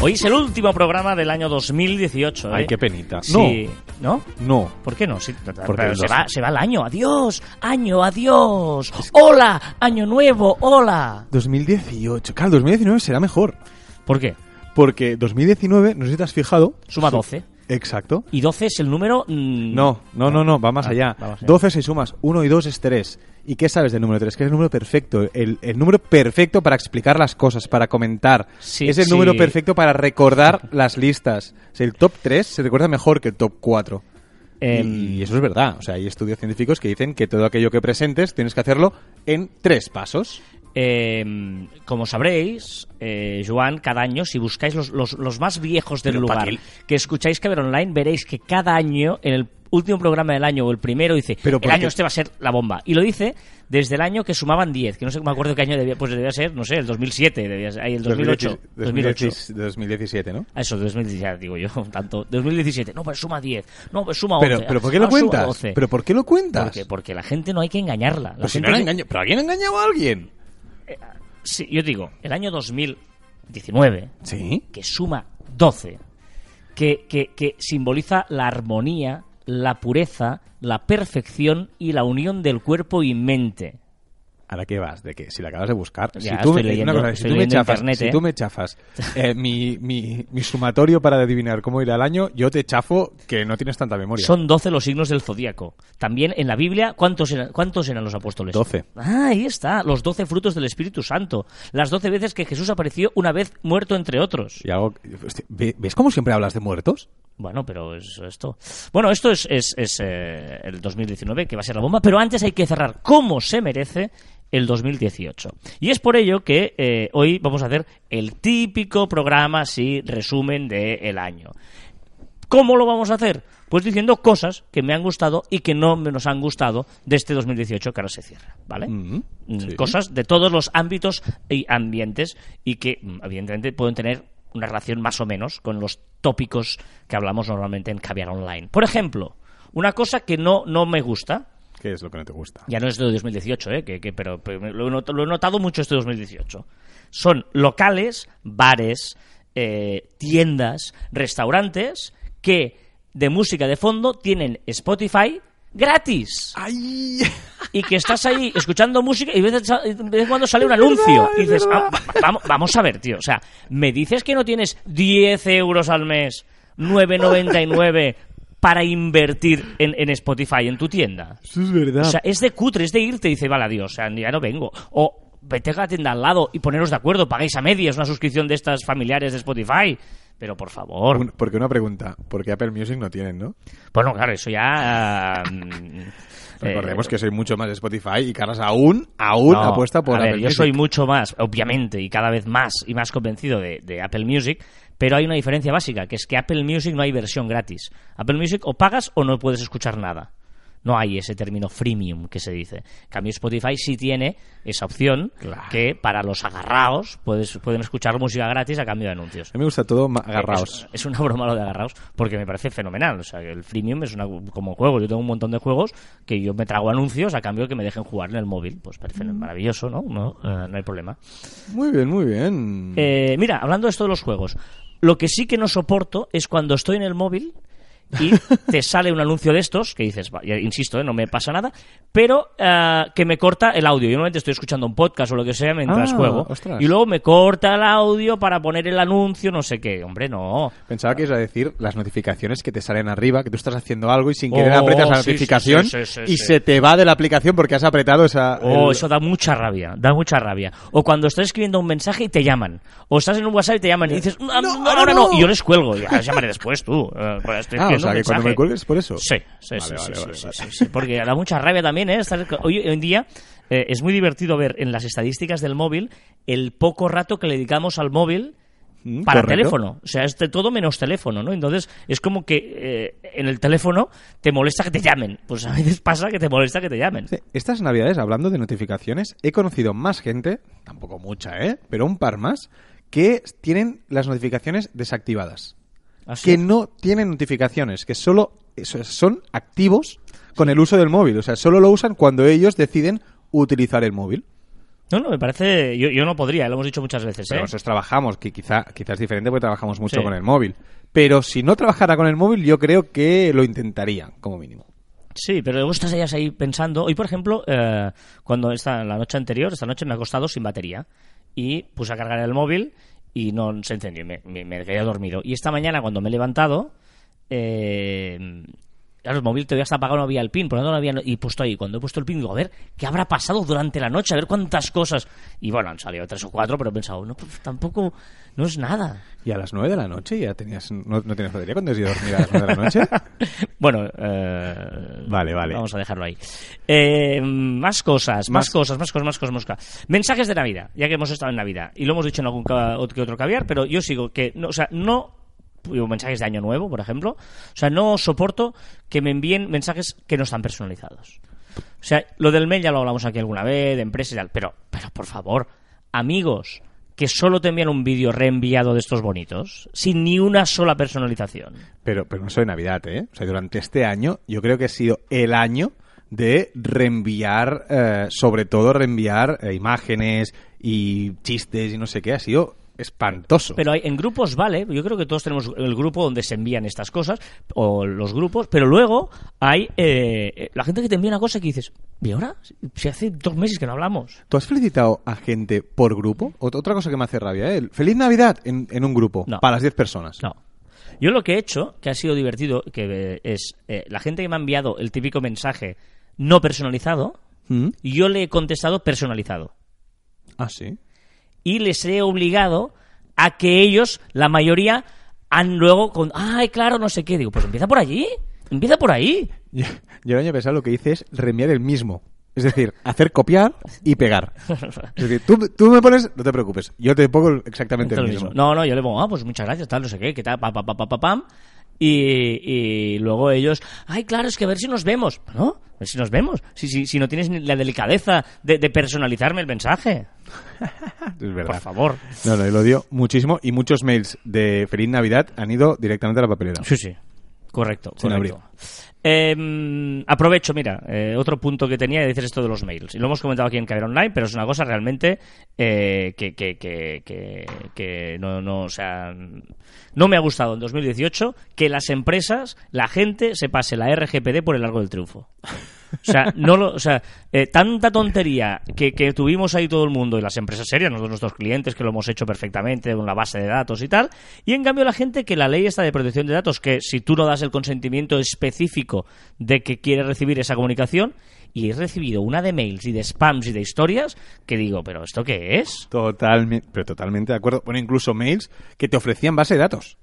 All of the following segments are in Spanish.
Hoy es el último programa del año 2018. ¿eh? Ay, qué penita. Sí. ¿No? No. ¿Por qué no? Sí, Porque se, va, se va el año. Adiós. Año, adiós. Hola. Año nuevo. Hola. 2018. Claro, 2019 será mejor. ¿Por qué? Porque 2019, no sé si te has fijado. Suma su- 12. Exacto. Y 12 es el número... mm, No, no, no, no, va más Ah, allá. va más allá. 12 si sumas 1 y 2 es 3. ¿Y qué sabes del número 3? Que es el número perfecto. El, el número perfecto para explicar las cosas, para comentar. Sí, es el sí. número perfecto para recordar las listas. O sea, el top 3 se recuerda mejor que el top 4. em, y eso es verdad. O sea, hay estudios científicos que dicen que todo aquello que presentes tienes que hacerlo en tres pasos. Eh, como sabréis, eh, Joan, cada año, si buscáis los, los- los más viejos del Pero ¿para lugar, que escucháis que ver online, veréis que cada año, en el último programa del año o el primero, dice, Pero el ¿por año qué? este va a ser la bomba. Y lo dice desde el año que sumaban 10, que no sé, me acuerdo qué año debía, pues debía ser, no sé, el 2007, debía ser, ahí el 2008. 2008. 2017, ¿no? Ah, Eso, 2017, digo yo, tanto. 2017, no, pues suma 10, no, pues suma 11. Pero, pero ¿por qué lo ah, cuentas? 12. ¿Pero por qué lo cuentas? Porque, porque la gente no hay que engañarla. La si no engaño- ¿Pero alguien ha engañado a alguien? Sí, yo digo, el año 2019, Sí. que suma 12, que, que, que simboliza la armonía, la pureza, la perfección y la unión del cuerpo y mente. ¿Ahora qué vas? De que si la acabas de buscar. Ya, si tú, me, leyendo- una cosa, si tú me chafas, internet, si tú me chafas eh, mi, mi, mi sumatorio para adivinar cómo irá el año, yo te chafo que no tienes tanta memoria. Son 12 los signos del zodíaco. También en la Biblia, ¿cuántos eran, cuántos eran los apóstoles? 12. Ah, ahí está, los 12 frutos del Espíritu Santo. Las 12 veces que Jesús apareció, una vez muerto entre otros. Y algo, hostia, ¿ve- ¿Ves cómo siempre hablas de muertos? Bueno, pero es esto. Bueno, esto es, es- es, eh, el 2019, que va a ser la bomba, pero antes hay que cerrar como se merece el 2018. Y es por ello que eh, hoy vamos a hacer el típico programa, así, resumen del año. ¿Cómo lo vamos a hacer? Pues diciendo cosas que me han gustado y que no me nos han gustado de este 2018 que ahora se cierra, ¿vale? Mm, Mm, sí. Cosas de todos los ámbitos y ambientes y que, mm, evidentemente, pueden tener una relación más o menos con los tópicos que hablamos normalmente en Caviar Online. Por ejemplo, una cosa que no, no me gusta, ¿Qué es lo que no te gusta? ya no es de 2018, ¿eh? que, que- pero, pero lo, he not- lo he notado mucho este 2018. Son locales, bares, eh, tiendas, restaurantes que de música de fondo tienen Spotify gratis ¡Ay! y que estás ahí escuchando música y de vez, en cuando sale un anuncio y dices, "Ah, va- vamos, vamos a ver, tío, o sea, me dices que no tienes 10 euros al mes, 9,99 para invertir en, en Spotify, en tu tienda. Eso es verdad. O sea, es de cutre, es de irte y dice, vale, adiós, o sea, ya no vengo. O vete a la tienda al lado y poneros de acuerdo, pagáis a medias una suscripción de estas familiares de Spotify. Pero por favor. Un- porque una pregunta, porque Apple Music no tienen, ¿no? Bueno, claro, eso ya... mm, Recordemos eh, que soy mucho más de Spotify y Carlos aún, aún No, apuesta por a ver, Apple yo Music. soy mucho más, obviamente, y cada vez más y más convencido de, de Apple Music, pero hay una diferencia básica, que es que Apple Music no hay versión gratis. Apple Music o pagas o no puedes escuchar nada. No hay ese término freemium que se dice. En cambio, Spotify sí tiene esa opción Claro. que para los agarrados puedes, pueden escuchar música gratis a cambio de anuncios. A mí me gusta todo ma- agarraos. Es, es una broma lo de agarrados porque me parece fenomenal. O sea, que el freemium es una, como juego. Yo tengo un montón de juegos que yo me trago anuncios a cambio de que me dejen jugar en el móvil. Pues parece maravilloso, ¿no? No, Eh, no hay problema. Muy bien, muy bien. Eh, mira, hablando de esto de los juegos, lo que sí que no soporto es cuando estoy en el móvil y te sale un anuncio de estos que dices, va, ya insisto, eh, no me pasa nada, pero eh, que me corta el audio. Yo normalmente estoy escuchando un podcast o lo que sea mientras Ah, juego ostras. y luego me corta el audio para poner el anuncio, no sé qué. Hombre, no. Pensaba que ibas a decir las notificaciones que te salen arriba, que tú estás haciendo algo y sin querer Oh, aprietas la sí, notificación sí, sí, sí, y se te va de la aplicación porque has apretado esa... Oh, el- eso da mucha rabia, da mucha rabia. O cuando estás escribiendo un mensaje y te llaman. O estás en un WhatsApp y te llaman y dices, "Ah, No, no, ahora no. no. Y yo les cuelgo. Y, "Ah, llamaré después tú. eh, pues estoy Ah, o escribiendo sea, un que cuando mensaje". me cuelgues por eso. Sí, sí, Vale, sí, vale, sí, vale, sí, vale. sí, sí, porque da mucha rabia también, ¿eh? Estar- hoy, en día eh, es muy divertido ver en las estadísticas del móvil el poco rato que le dedicamos al móvil Mm, para correcto. teléfono. O sea, es de todo menos teléfono, ¿no? Entonces, es como que eh, en el teléfono te molesta que te llamen. Pues a veces pasa que te molesta que te llamen. Sí, Estas navidades, hablando de notificaciones, he conocido más gente, tampoco mucha, ¿eh? Pero un par más, que tienen las notificaciones desactivadas. Así. Que no tienen notificaciones, que solo son activos con el uso del móvil. O sea, solo lo usan cuando ellos deciden utilizar el móvil. No, no, me parece... Yo, yo no podría, lo hemos dicho muchas veces, Pero ¿eh? nosotros trabajamos, que quizá, quizás es diferente porque trabajamos mucho Sí. con el móvil. Pero si no trabajara con el móvil, yo creo que lo intentaría, como mínimo. Sí, pero luego estás ellas ahí pensando. Hoy, por ejemplo, eh, cuando esta, la noche anterior, esta noche me ha acostado sin batería. Y puse a cargar el móvil y no se encendió. me, me quedé dormido. Y esta mañana, cuando me he levantado, eh, claro, el móvil todavía está apagado, no había el pin. Por lo tanto, no había. Y puesto ahí. Cuando he puesto el pin, digo, a ver, ¿qué habrá pasado durante la noche? A ver cuántas cosas. Y bueno, han salido tres o cuatro, pero he pensado, no, pues tampoco. No es nada. ¿Y a las 9 de la noche ya tenías, no, no tenías batería cuando has ido a dormir a las 9 de la noche? Bueno, eh, Vale, vale. Vamos a dejarlo ahí. Eh, más cosas, más, Más- cosas, más cosas, más cosas, más cosas. Mensajes de Navidad, ya que hemos estado en Navidad. Y lo hemos dicho en algún que otro caviar, pero yo sigo que, no, o sea, no digo, mensajes de Año Nuevo, por ejemplo. O sea, no soporto que me envíen mensajes que no están personalizados. O sea, lo del mail ya lo hablamos aquí alguna vez, de empresas y tal, pero, pero por favor, amigos, que solo te envían un vídeo reenviado de estos bonitos, sin ni una sola personalización. Pero, pero no soy Navidad, ¿eh? O sea, durante este año, yo creo que ha sido el año de reenviar, eh, sobre todo reenviar eh, imágenes y chistes y no sé qué. Ha sido espantoso. Pero hay, en grupos vale, yo creo que todos tenemos el grupo donde se envían estas cosas, o los grupos, pero luego hay eh, eh, la gente que te envía una cosa que dices, ¿y ahora? Si hace dos meses que no hablamos. ¿Tú has felicitado a gente por grupo? Ot- Otra cosa que me hace rabia, ¿eh? El ¡Feliz Navidad! en, en un grupo, No. para las 10 personas. No. Yo lo que he hecho, que ha sido divertido, que eh, es eh, la gente que me ha enviado el típico mensaje no personalizado, ¿Mm? yo le he contestado personalizado. Ah, sí. Y les he obligado a que ellos, la mayoría, han luego con, ay, claro, no sé qué. Digo, pues empieza por allí, empieza por ahí. Yo, yo el año pasado lo que hice es reenviar el mismo. Es decir, hacer copiar y pegar. Es decir, tú, tú me pones, no te preocupes, yo te pongo exactamente Esto el es lo mismo. No, no, yo le pongo, ah, pues muchas gracias, tal, no sé qué, qué tal, pa, pa, pa, pa, pa, pam. Y, y luego ellos, ay, claro, es que a ver si nos vemos. ¿No? A ver si nos vemos. Si, si, si no tienes la delicadeza de, de personalizarme el mensaje. Es verdad. Por favor. No, no, lo odio muchísimo y muchos mails de Feliz Navidad han ido directamente a la papelera. Sí, sí. Correcto, Sin correcto. Eh, aprovecho, mira, eh, otro punto que tenía de decir esto de los mails. Y lo hemos comentado aquí en Caber Online, pero es una cosa realmente eh, que, que, que, que, no, no, o sea, no me ha gustado en 2018 que las empresas, la gente se pase la RGPD por el largo del triunfo. O sea, no lo, o sea eh, tanta tontería que, que tuvimos ahí todo el mundo y las empresas serias, nosotros, nuestros clientes, que lo hemos hecho perfectamente con la base de datos y tal, y en cambio la gente que la ley está de protección de datos, que si tú no das el consentimiento específico de que quieres recibir esa comunicación, y he recibido una de mails y de spams y de historias, que digo, ¿pero esto qué es? Totalmente, pero totalmente de acuerdo. Bueno, incluso mails que te ofrecían base de datos.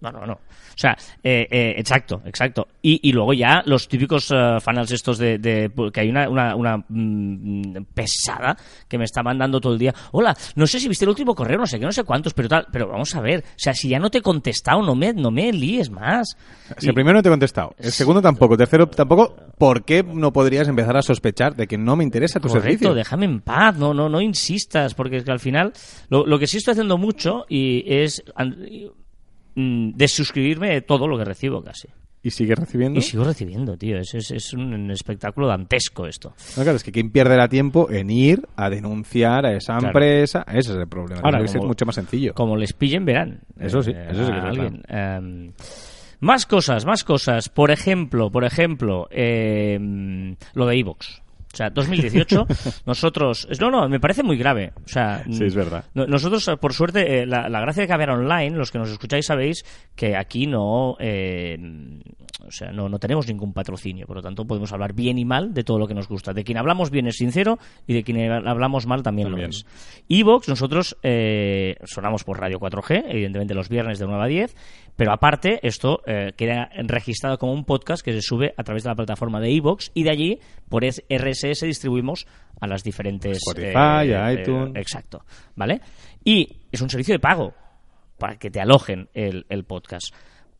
No, no, no. O sea, eh, eh, exacto, exacto. Y, y luego ya los típicos funnels estos de, de- que hay una, una, una, mm, pesada que me está mandando todo el día. Hola, no sé si viste el último correo, no sé qué, no sé cuántos, pero tal. Pero vamos a ver, o sea, si ya no te he contestado, no me, no me líes más. Si el primero no te he contestado, el segundo tampoco, el tercero tampoco, ¿por qué no podrías empezar a sospechar de que no me interesa tu Correcto, servicio? déjame en paz, no, no, no insistas, porque es que al final lo, lo que sí estoy haciendo mucho y es y, mm, desuscribirme de todo lo que recibo casi. ¿Y sigues recibiendo? Y sigo recibiendo, tío. Es, es, es un espectáculo dantesco esto. No, claro, es que ¿quién pierde tiempo en ir a denunciar a esa Claro. empresa? Ese es el problema. Ahora, como- mucho más sencillo. Como les pillen, verán. Eso sí, Eh, eso sí que es verdad. Em, más cosas, más cosas. Por ejemplo, por ejemplo, em, lo de Evox. O sea, 2018, nosotros... No, no, me parece muy grave. O sea, Sí, es verdad. no- nosotros, eh, por suerte, eh, la, la gracia de Caber Online, los que nos escucháis sabéis que aquí no... eh, o sea, no, no tenemos ningún patrocinio, por lo tanto podemos hablar bien y mal de todo lo que nos gusta. De quien hablamos bien es sincero y de quien hablamos mal también, También. lo es. Evox, nosotros eh, sonamos por Radio 4G, evidentemente los viernes de 9 a 10, pero aparte esto eh, queda registrado como un podcast que se sube a través de la plataforma de Evox y de allí por RSS distribuimos a las diferentes... Spotify, eh, eh, iTunes. exacto, ¿vale? Y es un servicio de pago. para que te alojen el, el podcast.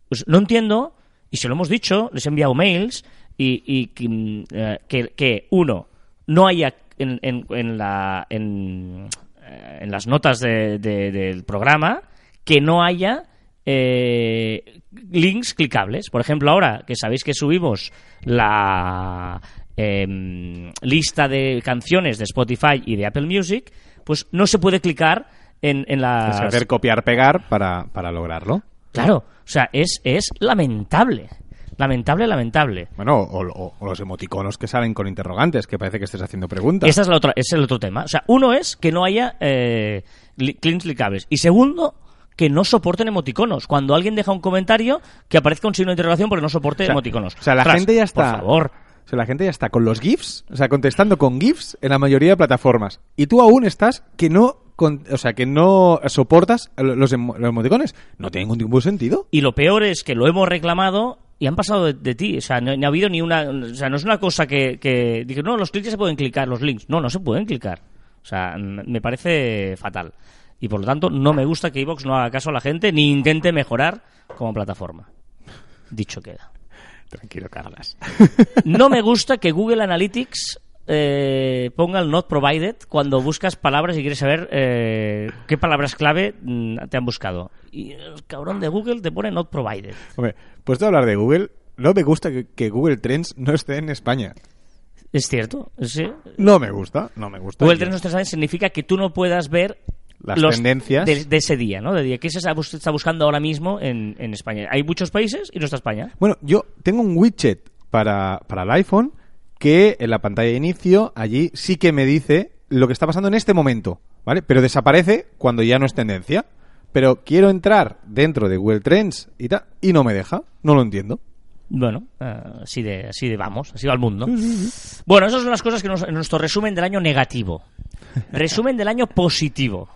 Pues no entiendo, y se lo hemos dicho, les he enviado mails, y, y que, mm, eh, que, uno, no haya en, en, en la, en, en las notas de- de- del programa, que no haya eh, links clicables. Por ejemplo, ahora que sabéis que subimos la em, lista de canciones de Spotify y de Apple Music, pues no se puede clicar en, en Es las... hacer copiar-pegar para, para lograrlo. Claro, o sea, es, es lamentable. Lamentable, lamentable. Bueno, o, o- o los emoticonos que salen con interrogantes, que parece que estés haciendo preguntas. Esa es la otra, ese es el otro tema. O sea, uno es que no haya eh, li- links clicables. Y segundo, que no soporten emoticonos. Cuando alguien deja un comentario, que aparezca un signo de interrogación porque no soporte O sea, emoticonos. o sea, la gente ya está. Por favor. O sea, la gente ya está con los GIFs, o sea, contestando con GIFs en la mayoría de plataformas. Y tú aún estás que no, con- o sea, que no soportas los, emo- los emoticones. No tiene ningún tipo de sentido. Y lo peor es que lo hemos reclamado y han pasado de, de ti. O sea, no, no ha habido ni una. O sea, no es una cosa que. que dije, no, los clics se pueden clicar, los links. No, no se pueden clicar. O sea, me parece fatal. Y por lo tanto, no me gusta que Evox no haga caso a la gente ni intente mejorar como plataforma. Dicho queda. Tranquilo, Carlas. No me gusta que Google Analytics eh, ponga el not provided cuando buscas palabras y quieres saber eh, qué palabras clave mm, te han buscado. Y el cabrón de Google te pone not provided. Hombre, puesto a hablar de Google, no me gusta que, que Google Trends no esté en España. ¿Es cierto? Sí. No me gusta, no me gusta. Google Yo- 360 significa que tú no puedas ver Las los tendencias. de, de ese día, ¿no? De día. ¿Qué se está bus- está buscando ahora mismo en, en España? Hay muchos países y no está España. Bueno, yo tengo un widget para, para el iPhone que en la pantalla de inicio allí sí que me dice lo que está pasando en este momento, ¿vale? Pero desaparece cuando ya no es tendencia. Pero quiero entrar dentro de Google Trends y tal, y no me deja. No lo entiendo. Bueno, eh, así de, así de vamos, así va el mundo. Bueno, esas son las cosas que nos, en nuestro resumen del año negativo. Resumen del año positivo.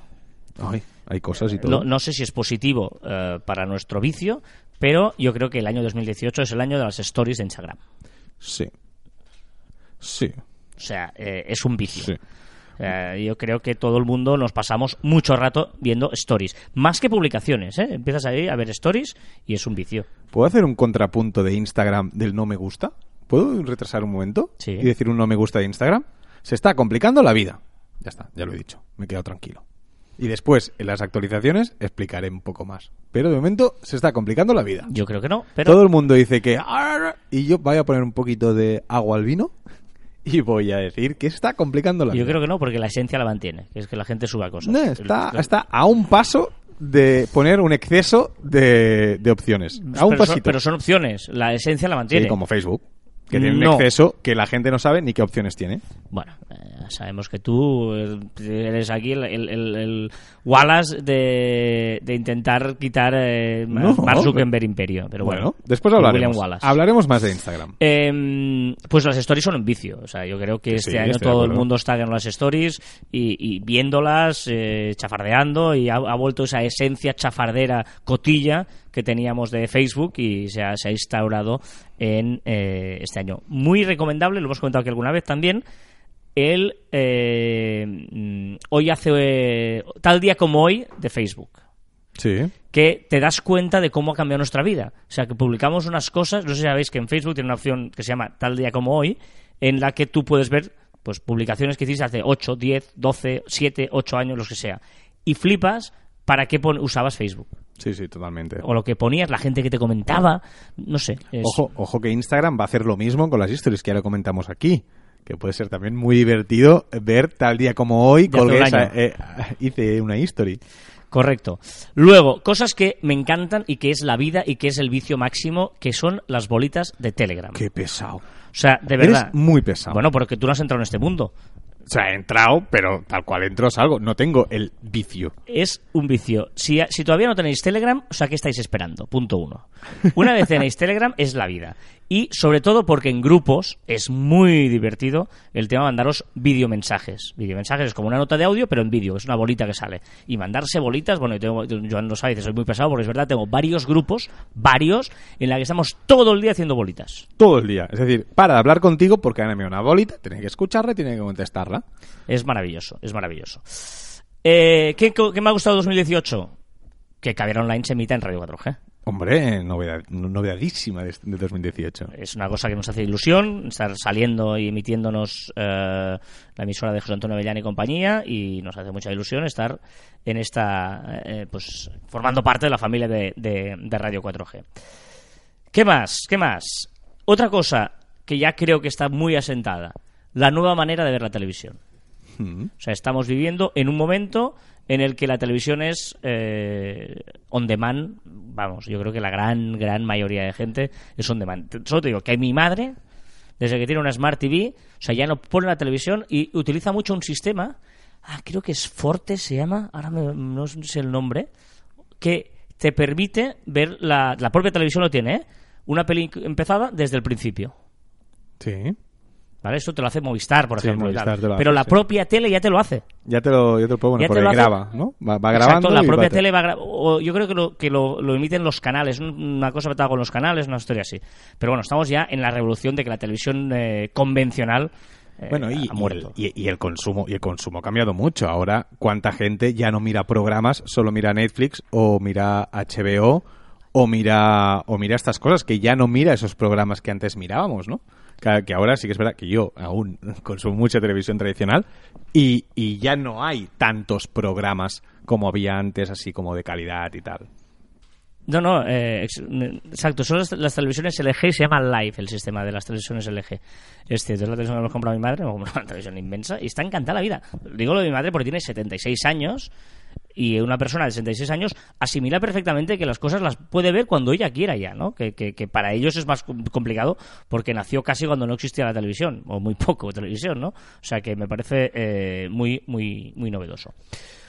Ay, hay cosas y todo. No, no sé si es positivo eh, para nuestro vicio, pero yo creo que el año 2018 es el año de las stories de Instagram. Sí. Sí. O sea, eh, es un vicio. Sí. Eh, yo creo que todo el mundo nos pasamos mucho rato viendo stories. Más que publicaciones, ¿eh? Empiezas ahí a ver stories y es un vicio. ¿Puedo hacer un contrapunto de Instagram del no me gusta? ¿Puedo retrasar un momento? Sí. Y decir un no me gusta de Instagram. Se está complicando la vida. Ya está, ya lo he dicho. Me he quedado tranquilo. Y después, en las actualizaciones, explicaré un poco más. Pero de momento se está complicando la vida. Yo creo que no, pero Todo el mundo dice que... "Arr", Y yo voy a poner un poquito de agua al vino y voy a decir que está complicando la yo vida. creo que no, porque la esencia la mantiene, que es que la gente suba cosas. No, está, está a un paso de poner un exceso de, de opciones. A un pero, son, pasito. pero son opciones, la esencia la mantiene. Sí, como Facebook. Que tiene un No. exceso que la gente no sabe ni qué opciones tiene. Bueno, eh, sabemos que tú eh, eres aquí el, el- el- el Wallace de, de intentar quitar eh, No. Mark Zuckerberg Imperio. Pero bueno, Bueno, después hablaremos. Hablaremos más de Instagram. Eh, pues las stories son un vicio. O sea, yo creo que este sí, año todo el mundo está en las stories y, y viéndolas, eh, chafardeando y ha, ha vuelto esa esencia chafardera cotilla que teníamos de Facebook y se ha, se ha instaurado en eh, este año. Muy recomendable, lo hemos comentado aquí alguna vez también. El eh, hoy hace eh, tal día como hoy de Facebook Sí. que te das cuenta de cómo ha cambiado nuestra vida. O sea, que publicamos unas cosas, no sé si sabéis que en Facebook tiene una opción que se llama Tal día como hoy, en la que tú puedes ver pues publicaciones que hiciste hace 8, 10, 12, 7, 8 años, los que sea. Y flipas para qué pon- usabas Facebook. Sí, sí, totalmente. O lo que ponías, la gente que te comentaba, no sé. es- Ojo, ojo que Instagram va a hacer lo mismo con las historias que ya lo comentamos aquí. Que puede ser también muy divertido ver tal día como hoy colgué esa- eh, hice una history. Correcto. Luego, cosas que me encantan y que es la vida y que es el vicio máximo, que son las bolitas de Telegram. Qué pesado. O sea, de verdad. Eres muy pesado. Bueno, porque tú no has entrado en este mundo. O sea, he entrado, pero tal cual entro salgo. No tengo el vicio. es un vicio. Si, si todavía no tenéis Telegram, o sea, ¿qué estáis esperando? Punto uno. Una vez tenéis Telegram, es la vida. Y sobre todo porque en grupos es muy divertido el tema de mandaros videomensajes. Videomensajes es como una nota de audio, pero en vídeo, es una bolita que sale. Y mandarse bolitas, bueno, yo tengo, Joan lo sabe, dice, soy muy pesado porque es verdad, tengo varios grupos, varios, en la que estamos todo el día haciendo bolitas. Todo el día. Es decir, para de hablar contigo porque ahora me una bolita, tiene que escucharla y tiene que contestarla. Es maravilloso, es maravilloso. Eh, ¿qué, ¿Qué me ha gustado 2018? que Caviar Online se emita en Radio 4G. Hombre, novedad, novedadísima de, de 2018. Es una cosa que nos hace ilusión estar saliendo y emitiéndonos eh, la emisora de José Antonio Avellán y compañía y nos hace mucha ilusión estar en esta, eh, pues formando parte de la familia de, de- de Radio 4G. ¿Qué más? ¿Qué más? Otra cosa que ya creo que está muy asentada, la nueva manera de ver la televisión. Mm. O sea, estamos viviendo en un momento en el que la televisión es eh, on demand. Vamos, yo creo que la gran, gran mayoría de gente es on demand. Solo te digo que mi madre, desde que tiene una Smart TV, o sea, ya no pone la televisión y utiliza mucho un sistema, ah, creo que es Forte se llama, ahora me- no sé el nombre, que te permite ver, la, la propia televisión lo tiene, ¿eh? una peli empezada desde el principio. Sí. ¿Vale? Esto te lo hace Movistar, por Sí, ejemplo. Movistar te lo Pero la sí. propia tele ya te lo hace. Ya te lo, ya te lo puedo poner Ya te porque lo hace- graba, ¿no? Va, va grabando. Exacto, la propia va te- tele va gra- o Yo creo que lo, que lo, lo emiten los canales, un- una cosa metada con los canales, una historia así. Pero bueno, estamos ya en la revolución de que la televisión eh, convencional eh, Bueno, y, ha muerto. y- y el consumo y el consumo ha cambiado mucho. Ahora, ¿cuánta gente ya no mira programas, solo mira Netflix o mira HBO o mira o mira estas cosas que ya no mira esos programas que antes mirábamos, ¿no? Que, que ahora sí que es verdad que yo aún consumo mucha televisión tradicional y, y ya no hay tantos programas como había antes, así como de calidad y tal. No, no, eh, ex- exacto. Son las, televisiones LG y se llama Live el sistema de las televisiones LG. Es cierto, es la televisión que hemos comprado mi madre, comprado una televisión inmensa y está encantada la vida. Digo lo de mi madre porque tiene 76 años y una persona de 66 años asimila perfectamente que las cosas las puede ver cuando ella quiera ya, ¿no? Que, que- que para ellos es más com- complicado porque nació casi cuando no existía la televisión, o muy poco televisión, ¿no? O sea que me parece eh, muy, muy, muy novedoso.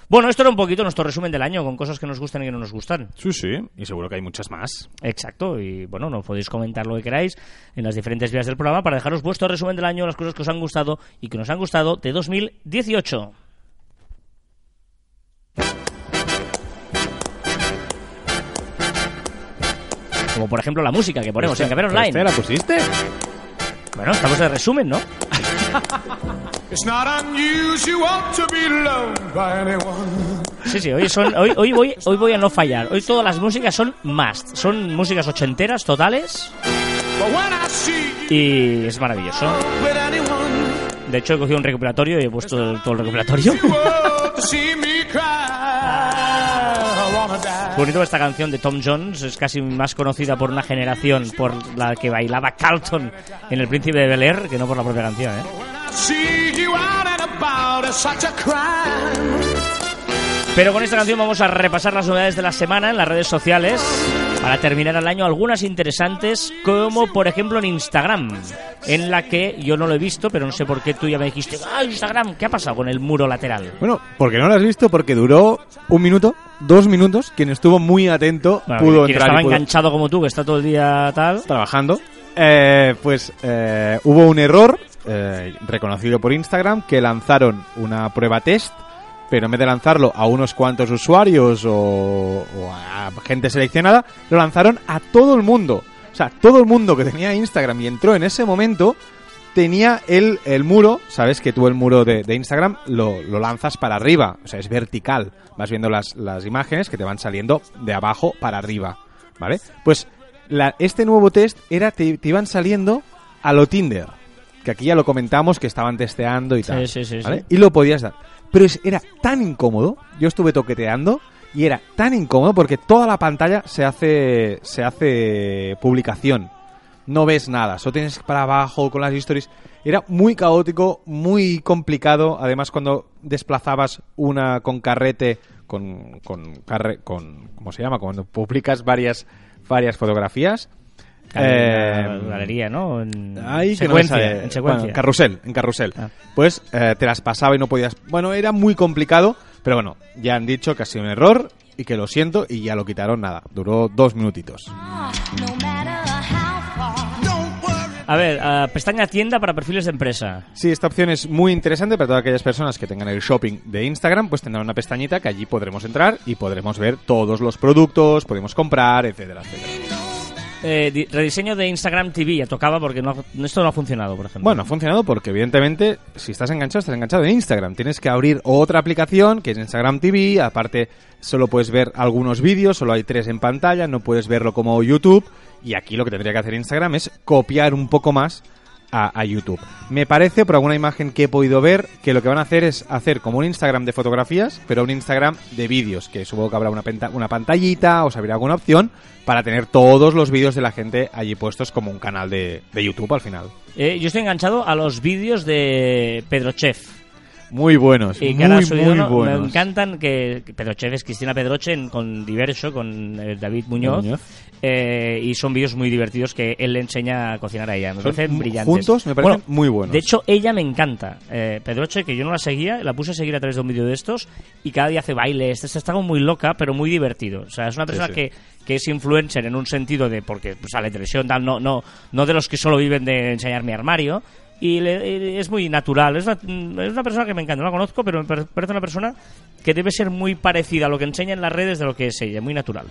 Bueno, esto era un poquito nuestro resumen del año con cosas que nos gustan y que no nos gustan. Sí, sí, y seguro que hay muchas más. Exacto, y bueno, nos podéis comentar lo que queráis en las diferentes vías del programa para dejaros vuestro resumen del año, las cosas que os han gustado y que nos han gustado de 2018. Como por ejemplo la música que ponemos en Caber ¿Esta Online. la pusiste? Bueno, estamos de resumen, ¿no? It's not unusual to be loved by anyone. Sí, sí, hoy, son, hoy, hoy, voy, hoy voy a no fallar. Hoy todas las músicas son must. Son músicas ochenteras totales But when I see y es maravilloso. De hecho, he cogido un recopilatorio y he puesto todo el recopilatorio. Bonito esta canción de Tom Jones, es casi más conocida por una generación por la que bailaba Carlton en El Príncipe de Bel Air que no por la propia canción, ¿eh? Pero con esta canción vamos a repasar las novedades de la semana en las redes sociales para terminar el año algunas interesantes como por ejemplo en Instagram en la que yo no lo he visto pero no sé por qué tú ya me dijiste ah Instagram ¿qué ha pasado con el muro lateral? Bueno, porque no lo has visto, porque duró un minuto, dos minutos. Quien estuvo muy atento Bueno, pudo quien entrar estaba y pudo- enganchado como tú que está todo el día tal trabajando. Eh, pues eh, hubo un error eh, reconocido por Instagram que lanzaron una prueba test, pero en vez de lanzarlo a unos cuantos usuarios o, o a gente seleccionada, lo lanzaron a todo el mundo. O sea, todo el mundo que tenía Instagram y entró en ese momento tenía el, el muro, sabes que tú el muro de, de Instagram lo, lo lanzas para arriba, o sea, es vertical. Vas viendo las, las imágenes que te van saliendo de abajo para arriba, ¿vale? Pues la- este nuevo test era te, te iban saliendo a lo Tinder, que aquí ya lo comentamos que estaban testeando y Sí, tal, sí, sí, ¿vale? sí. Y lo podías dar. Pero era tan incómodo, yo estuve toqueteando y era tan incómodo porque toda la pantalla se hace se hace publicación no ves nada, solo tienes para abajo con las stories. Era muy caótico, muy complicado. Además, cuando desplazabas una con carrete, con, con ¿cómo se llama? Cuando publicas varias, varias fotografías. Galería, eh, galería, ¿no? En Ahí que no me secuencia, en secuencia. Bueno, carrusel, en carrusel. Ah. Pues eh, te las pasaba y no podías. Bueno, era muy complicado, pero bueno, ya han dicho que ha sido un error y que lo siento y ya lo quitaron nada. Duró dos minutitos. Worry. A ver, ah, pestaña tienda para perfiles de empresa. Sí, esta opción es muy interesante para todas aquellas personas que tengan el shopping de Instagram, pues tendrán una pestañita que allí podremos entrar y podremos ver todos los productos, podemos comprar, etcétera, etcétera. Eh, di- rediseño de Instagram TV, ya tocaba porque no, ha- esto no ha funcionado, por ejemplo. Bueno, ha funcionado porque evidentemente si estás enganchado, estás enganchado en Instagram. Tienes que abrir otra aplicación que es Instagram TV, aparte solo puedes ver algunos vídeos, solo hay tres en pantalla, no puedes verlo como YouTube y aquí lo que tendría que hacer Instagram es copiar un poco más a, YouTube. Me parece, por alguna imagen que he podido ver, que lo que van a hacer es hacer como un Instagram de fotografías, pero un Instagram de vídeos, que supongo que habrá una, penta- una pantallita o se alguna opción para tener todos los vídeos de la gente allí puestos como un canal de, de YouTube al final. Eh, yo estoy enganchado a los vídeos de Pedro Chef. Muy buenos, Y muy, buenos. Me encantan que Pedroche es Cristina Pedroche en- con Diverso, con eh, David Muñoz. Muñoz. eh, y son vídeos muy divertidos que él le enseña a cocinar a ella. Me Son parecen brillantes. juntos me parecen muy buenos. De hecho, ella me encanta. Eh, Pedroche, que yo no la seguía, la puse a seguir a través de un vídeo de estos y cada día hace bailes. Está está como muy loca, pero muy divertido. O sea, es una persona sí. que que es influencer en un sentido de porque pues, sale en televisión tal no no no de los que solo viven de enseñar mi armario y le- y es muy natural. Es una, es una persona que me encanta no la conozco pero me pare- parece una persona que debe ser muy parecida a lo que enseña en las redes de lo que es ella muy natural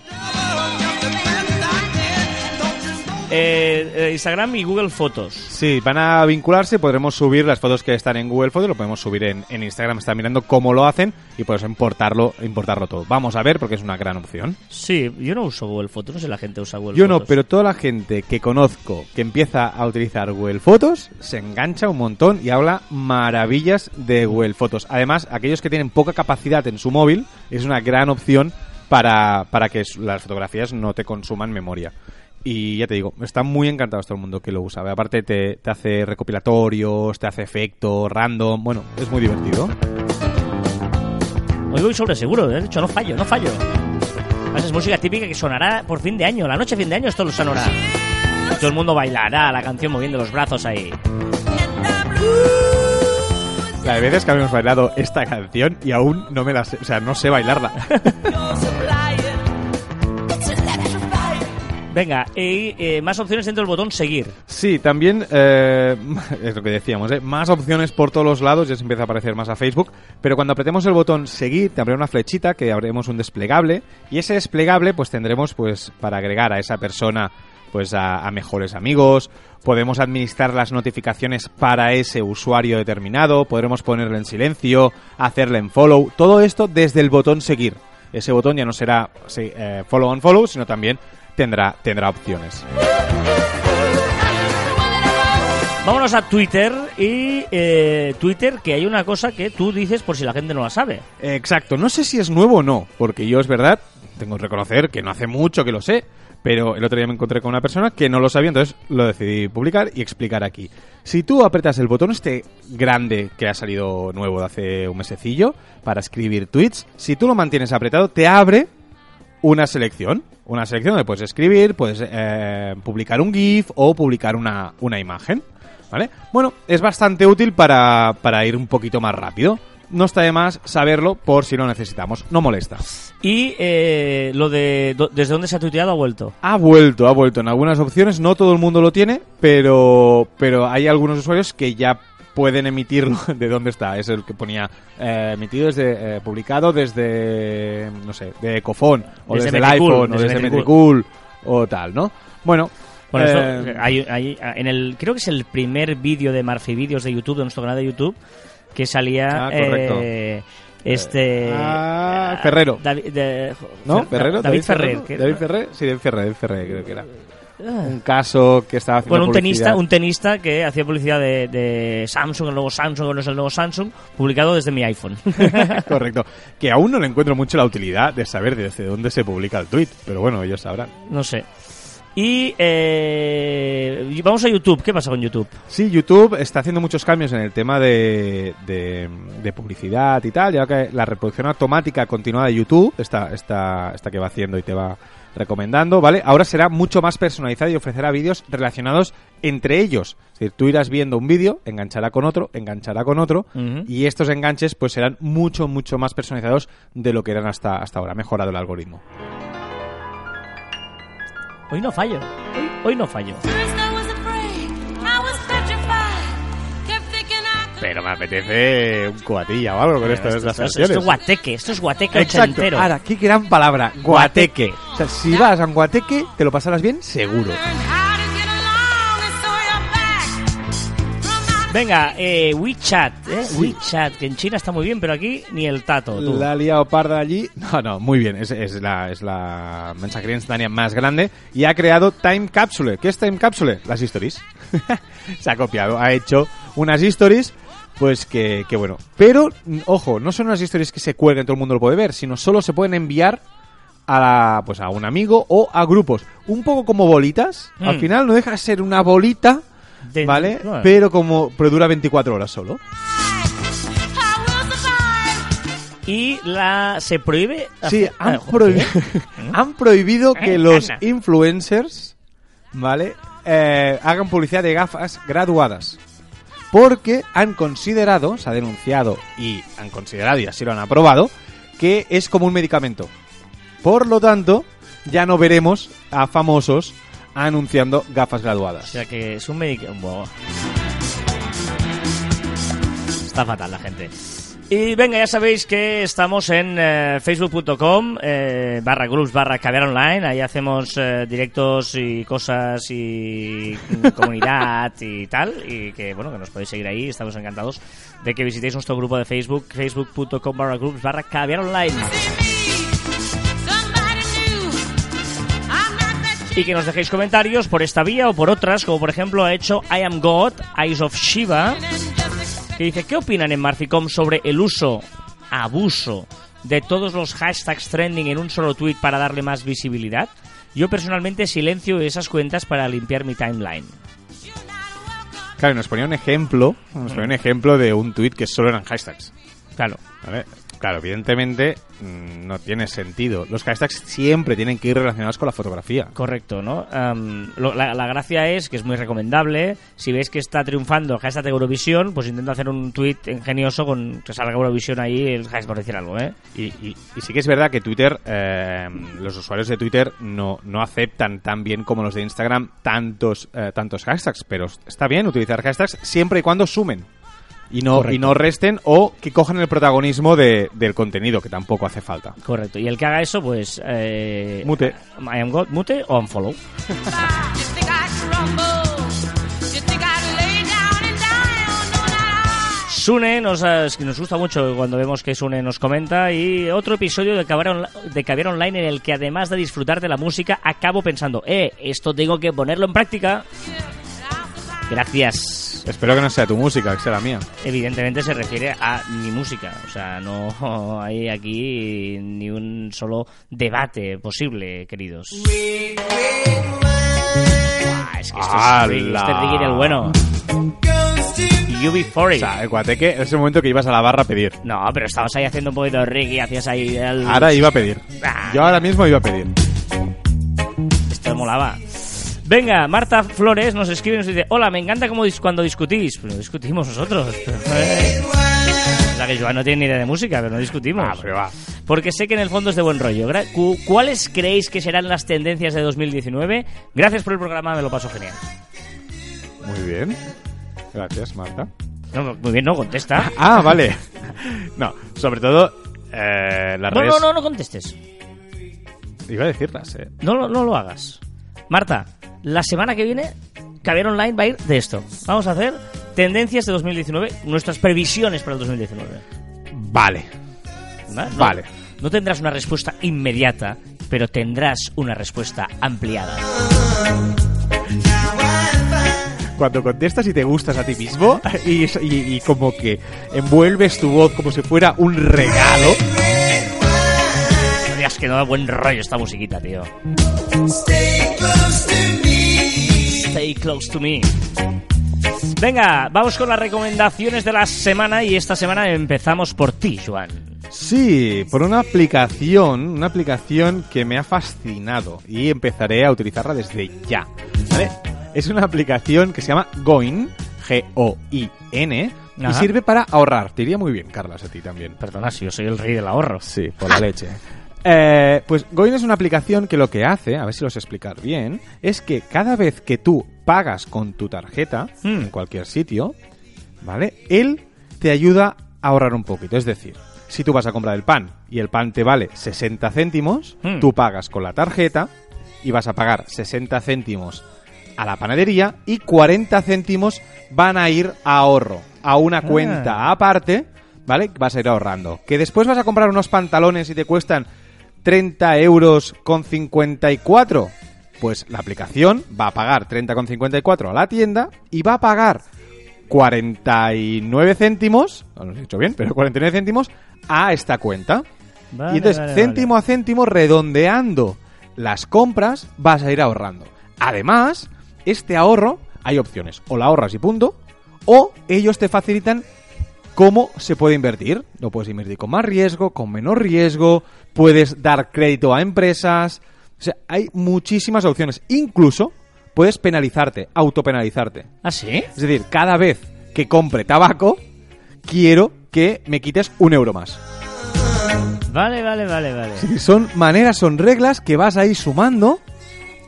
Eh, eh, Instagram y Google Fotos Sí, van a vincularse, podremos subir las fotos que están en Google Fotos, lo podemos subir en, en Instagram, está mirando cómo lo hacen y podemos importarlo, importarlo todo. Vamos a ver porque es una gran opción. sí yo no uso Google Fotos no sé si la gente usa Google Yo no, Fotos pero toda la gente que conozco que empieza a utilizar Google Fotos se engancha un montón y habla maravillas de Google Fotos. Además, aquellos que tienen poca capacidad en su móvil es una gran opción para, para que las fotografías no te consuman memoria. Y ya te digo, está muy encantado todo el mundo que lo usa. Aparte te, te hace recopilatorios, te hace efectos, random, bueno, es muy divertido. Hoy voy sobre seguro, de hecho no fallo, no fallo. Además, es música típica que sonará por fin de año, la noche fin de año esto lo sonará. Todo el mundo bailará la canción moviendo los brazos ahí. La de veces que habíamos bailado esta canción y aún no me la sé, o sea, no sé bailarla. Venga, y eh, más opciones dentro del botón seguir. Sí, también eh, es lo que decíamos, ¿eh? más opciones por todos los lados, ya se empieza a aparecer más a Facebook, pero cuando apretemos el botón seguir te abrirá una flechita que abriremos un desplegable y ese desplegable pues tendremos pues para agregar a esa persona pues a, a mejores amigos, podemos administrar las notificaciones para ese usuario determinado, podremos ponerlo en silencio, hacerle en follow, todo esto desde el botón seguir. Ese botón ya no será eh, follow on follow, sino también tendrá, tendrá opciones. Vámonos a Twitter y eh, Twitter que hay una cosa que tú dices por si la gente no la sabe. Exacto, no sé si es nuevo o no, porque yo es verdad, tengo que reconocer que no hace mucho que lo sé, pero el otro día me encontré con una persona que no lo sabía, entonces lo decidí publicar y explicar aquí. Si tú apretas el botón este grande que ha salido nuevo de hace un mesecillo para escribir tweets, si tú lo mantienes apretado, te abre una selección. Una selección donde puedes escribir, puedes eh, publicar un GIF o publicar una, una imagen. ¿Vale? Bueno, es bastante útil para, para ir un poquito más rápido. No está de más saberlo por si lo necesitamos. No molesta. Y eh, lo de do- desde dónde se ha tuiteado ha vuelto. Ha vuelto, ha vuelto. En algunas opciones no todo el mundo lo tiene, pero, pero hay algunos usuarios que ya pueden emitirlo de dónde está. Es el que ponía eh, emitido desde, eh, publicado desde, no sé, de Ecofon, o Desde desde, el iPhone, o desde desde Metricool. O tal, ¿no? Bueno, Bueno, esto, eh, hay, hay- en el, creo que es el primer vídeo de Marfi Vídeos de YouTube, de nuestro canal de YouTube, que salía Ah, correcto. eh, este... Ah, eh, Ferrero. David, de- ¿no? Fer- Ferrero, David Ferrer. que- David Ferrer, sí, David Ferrer, David Ferrer creo que era. Un caso que estaba haciendo Bueno, un tenista, un tenista que hacía publicidad de, de Samsung, el nuevo Samsung, o no es el nuevo Samsung, publicado desde mi iPhone. Correcto. Que aún no le encuentro mucho la utilidad de saber desde dónde se publica el tweet, pero bueno, ellos sabrán. no sé. Y eh, vamos a YouTube. ¿Qué pasa con YouTube? Sí, YouTube está haciendo muchos cambios en el tema de, de, de publicidad y tal, ya que la reproducción automática continuada de YouTube, esta, esta, esta que va haciendo y te va recomendando, ¿vale? Ahora será mucho más personalizada y ofrecerá vídeos relacionados entre ellos. Es decir, tú irás viendo un vídeo, enganchará con otro, enganchará con otro, y estos enganches pues serán mucho, mucho más personalizados de lo que eran hasta, hasta ahora. Ha mejorado el algoritmo. Hoy no fallo. Hoy, hoy no fallo. Pero me apetece un cuatilla o algo con esto de Esto, las esto- esto es guateque. Esto es guateque Exacto. ochentero. Ahora, qué gran palabra. Guateque. O sea, si vas a un guateque, te lo pasarás bien, seguro. Venga, eh, WeChat, ¿eh? WeChat, que en China está muy bien, pero aquí ni el tato. tú. La ha liado parda allí. No, no, muy bien. Es, es la, es la mensajería instantánea más grande. Y ha creado Time Capsule. ¿Qué es Time Capsule? Las stories. Se ha copiado. Ha hecho unas stories. Pues que, que bueno. Pero, mm, ojo, no son unas stories que se cuelguen, todo el mundo lo puede ver, sino solo se pueden enviar a, la- pues a un amigo o a grupos. Un poco como bolitas. Al Mm. final no deja de ser una bolita, De- ¿vale? Bueno. Pero como pero dura 24 horas solo. Y la se prohíbe. Sí, han, prohibi- han prohibido que Eh, los influencers, ¿vale? Eh, hagan publicidad de gafas graduadas. Porque han considerado, se ha denunciado y han considerado y así lo han aprobado, que es como un medicamento. Por lo tanto, ya no veremos a famosos anunciando gafas O graduadas. sea que es un medicamento. Está fatal la gente. Y venga, ya sabéis que estamos en eh, facebook.com eh, barra groups barra caviar online. Ahí hacemos eh, directos y cosas y comunidad y tal. Y que bueno, que nos podéis seguir ahí. Estamos encantados de que visitéis nuestro grupo de Facebook, facebook.com barra groups barra caviar online. Y que nos dejéis comentarios por esta vía o por otras, como por ejemplo ha hecho I Am God, Eyes of Shiva, que dice, ¿qué opinan en Marficom sobre el uso, abuso, de todos los hashtags trending en un solo tweet para darle más visibilidad? Yo personalmente silencio esas cuentas para limpiar mi timeline. Claro, nos ponía un ejemplo, nos ponía un ejemplo de un tweet que solo eran hashtags. Claro, ¿Vale? Claro, evidentemente mm, no tiene sentido. Los hashtags siempre tienen que ir relacionados con la fotografía. correcto, ¿no? Am, lo- la, la gracia es que es muy recomendable. Si ves que está triunfando el hashtag de Eurovisión, pues intenta hacer un tweet ingenioso con que salga Eurovisión ahí, el hashtag por decir algo, ¿eh? Y, y- y sí que es verdad que Twitter, eh, los usuarios de Twitter no, no aceptan tan bien como los de Instagram tantos, eh, tantos hashtags, pero está bien utilizar hashtags siempre y cuando sumen. Y no, Correcto. y no resten o que cojan el protagonismo de- del contenido, que tampoco hace falta. Correcto. Y el que haga eso, pues... Eh, Mute. I am God, mute o unfollow. Sune, nos, nos gusta mucho cuando vemos que Sune nos comenta y otro episodio de Caviar, de Caviar Online en el que además de disfrutar de la música acabo pensando, eh, esto tengo que ponerlo en práctica. Gracias. Espero que no sea tu música, que sea la mía. Evidentemente se refiere a mi música, o sea, no hay aquí ni un solo debate posible, queridos. Buah, es que este es este es Ricky del bueno. UB40. O sea, el guateque es el momento que ibas a la barra a pedir. No, pero estabas ahí haciendo un poquito de Ricky, hacías ahí el... Ahora iba a pedir. Ah. Yo ahora mismo iba a pedir. Esto molaba. Venga, Marta Flores nos escribe y nos dice Hola, me encanta cómo dis- cuando discutís. Pero no discutimos nosotros. O sea que Joan no tiene ni idea de música, pero no discutimos. Ah, pero va. Porque sé que en el fondo es de buen rollo. Cu- ¿Cuáles creéis que serán las tendencias de 2019? Gracias por el programa, me lo paso genial. Muy bien. Gracias, Marta. No, muy bien, no, contesta. Ah, vale. No, sobre todo eh, las No, redes... no, no, no contestes. Iba a decirlas, eh. No, no lo hagas. Marta, la semana que viene, Caviar Online va a ir de esto. Vamos a hacer tendencias de 2019, nuestras previsiones para el 2019. Vale. Vale. No tendrás una respuesta inmediata, pero tendrás una respuesta ampliada. Cuando contestas y te gustas a ti mismo y, y- y como que envuelves tu voz como si fuera un regalo. No digas que no da buen rollo esta musiquita, tío. Stay close to me. Venga, vamos con las recomendaciones de la semana y esta semana empezamos por ti, Joan. Sí, por una aplicación, una aplicación que me ha fascinado y empezaré a utilizarla desde ya. ¿vale? Es una aplicación que se llama Goin, G-O-I-N, y Ajá. sirve para ahorrar. Te iría muy bien, Carlas, a ti también. Perdona si yo soy el rey del ahorro. Sí, por la leche. Eh, pues Goin es una aplicación que lo que hace, a ver si lo sé explicar bien, es que cada vez que tú pagas con tu tarjeta Hmm. en cualquier sitio, ¿vale? Él te ayuda ahorrar un poquito. Es decir, si tú vas a comprar el pan y el pan te vale 60 céntimos, Hmm. tú pagas con la tarjeta y vas a pagar 60 céntimos a la panadería y 40 céntimos van a ir a ahorro, a una cuenta aparte, ¿vale? Vas a ir ahorrando. Que después vas a comprar unos pantalones y te cuestan 30 euros con 54. Pues la aplicación va a pagar 30,54 a la tienda y va a pagar 49 céntimos, no lo he dicho bien, pero 49 céntimos a esta cuenta. Vale, y entonces, vale, céntimo a céntimo, redondeando las compras, vas a ir ahorrando. Además, este ahorro, hay opciones. O la ahorras y punto, o ellos te facilitan cómo se puede invertir. Lo puedes invertir con más riesgo, con menos riesgo, puedes dar crédito a empresas. O sea, hay muchísimas opciones. Incluso puedes penalizarte, autopenalizarte. ¿Ah, sí? Es decir, cada vez que compre tabaco, quiero que me quites un euro más. Vale, vale, vale, vale. Sí, Son maneras, son reglas que vas a ir sumando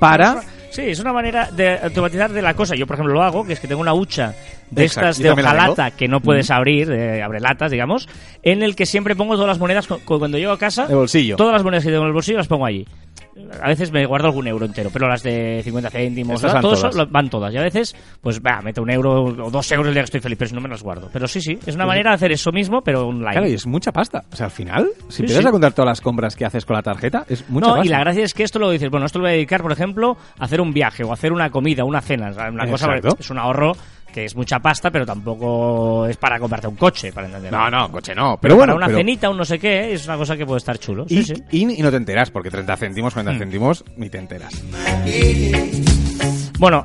para... Sí, es una manera de automatizar de la cosa. Yo, por ejemplo, lo hago, que es que tengo una hucha de Exacto, estas de hojalata que no puedes abrir, de abre latas, digamos, en el que siempre pongo todas las monedas cu- cu- cuando llego a casa. De bolsillo. Todas las monedas que tengo en el bolsillo las pongo allí. A veces me guardo algún euro entero, pero las de 50 céntimos, van todas. van todas. Y a veces, pues, va, meto un euro o dos euros el día que estoy feliz, pero si no me las guardo. Pero sí, sí, es una manera de hacer eso mismo, pero online. Claro, y es mucha pasta. O sea, al final, si empiezas sí. a contar todas las compras que haces con la tarjeta, es mucha no, pasta. y la gracia es que esto lo dices, bueno, esto lo voy a dedicar, por ejemplo, a hacer un viaje o a hacer una comida, una cena. Una cosa, es un ahorro que es mucha pasta, pero tampoco es para comprarte un coche, para entender. No, no, coche no. Pero, Pero bueno, para una pero- cenita, un no sé qué, es una cosa que puede estar chulo. Sí, Y, sí. y- y no te enteras, porque 30 céntimos, 40 Mm. céntimos, ni te enteras. Bueno,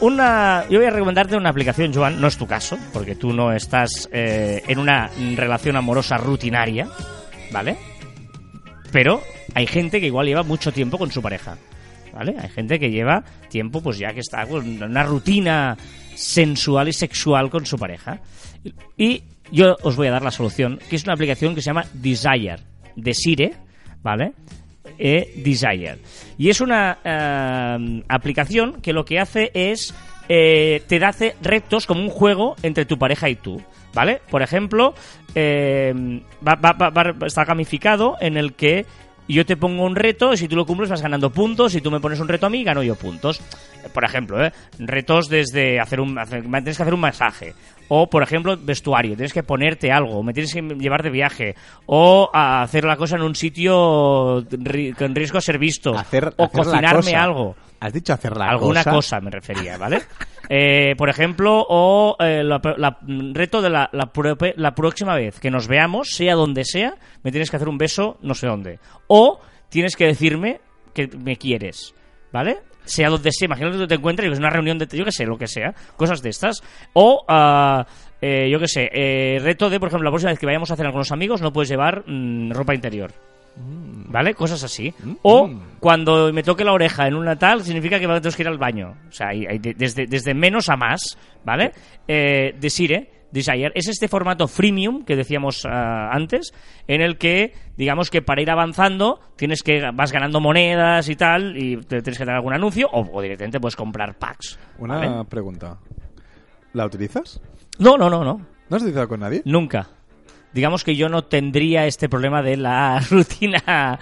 una, yo voy a recomendarte una aplicación, Joan, no es tu caso, porque tú no estás eh, en una relación amorosa rutinaria, ¿vale? Pero hay gente que igual lleva mucho tiempo con su pareja, ¿vale? Hay gente que lleva tiempo, pues ya que está con una rutina sensual y sexual con su pareja. Y yo os voy a dar la solución, que es una aplicación que se llama Desire, Desire, ¿vale? e Desire. Y es una eh, aplicación que lo que hace es eh, te hace retos como un juego entre tu pareja y tú. ¿Vale? Por ejemplo, eh, va- va- va- está gamificado en el que yo te pongo un reto y si tú lo cumples vas ganando puntos. Si tú me pones un reto a mí, gano yo puntos. Por ejemplo, ¿eh? retos desde hacer un. hacer- tienes que hacer un masaje. O, por ejemplo, vestuario. Tienes que ponerte algo. Me tienes que llevar de viaje. O a hacer la cosa en un sitio ri- con riesgo a ser visto. Hacer, o hacer cocinarme algo. Has dicho hacer la Alguna cosa. cosa. me refería, ¿vale? Eh, por ejemplo, o eh, reto de la, la, próxima vez que nos veamos, sea donde sea, me tienes que hacer un beso no sé dónde. O tienes que decirme que me quieres, ¿vale? Sea donde sea, imagínate que te que sé, una reunión de, yo que sé, lo que sea, cosas de estas. O, ah, eh, yo que sé, eh, reto de, por ejemplo, la próxima vez que vayamos a con los amigos, no puedes llevar mm, ropa interior. ¿Vale? Cosas así. O cuando me toque la oreja en una tal, significa que tengo que ir al baño. O sea, hay- hay de- desde, desde menos a más, ¿vale? Eh, Desire, Desire, es este formato freemium que decíamos ah, antes, en el que, digamos que para ir avanzando, tienes que vas ganando monedas y tal, y te tienes que dar algún anuncio, o, o directamente puedes comprar packs. Una ¿vale? pregunta. ¿La utilizas? No, no, no, no. ¿No has utilizado con nadie? Nunca. Digamos que yo no tendría este problema de la rutina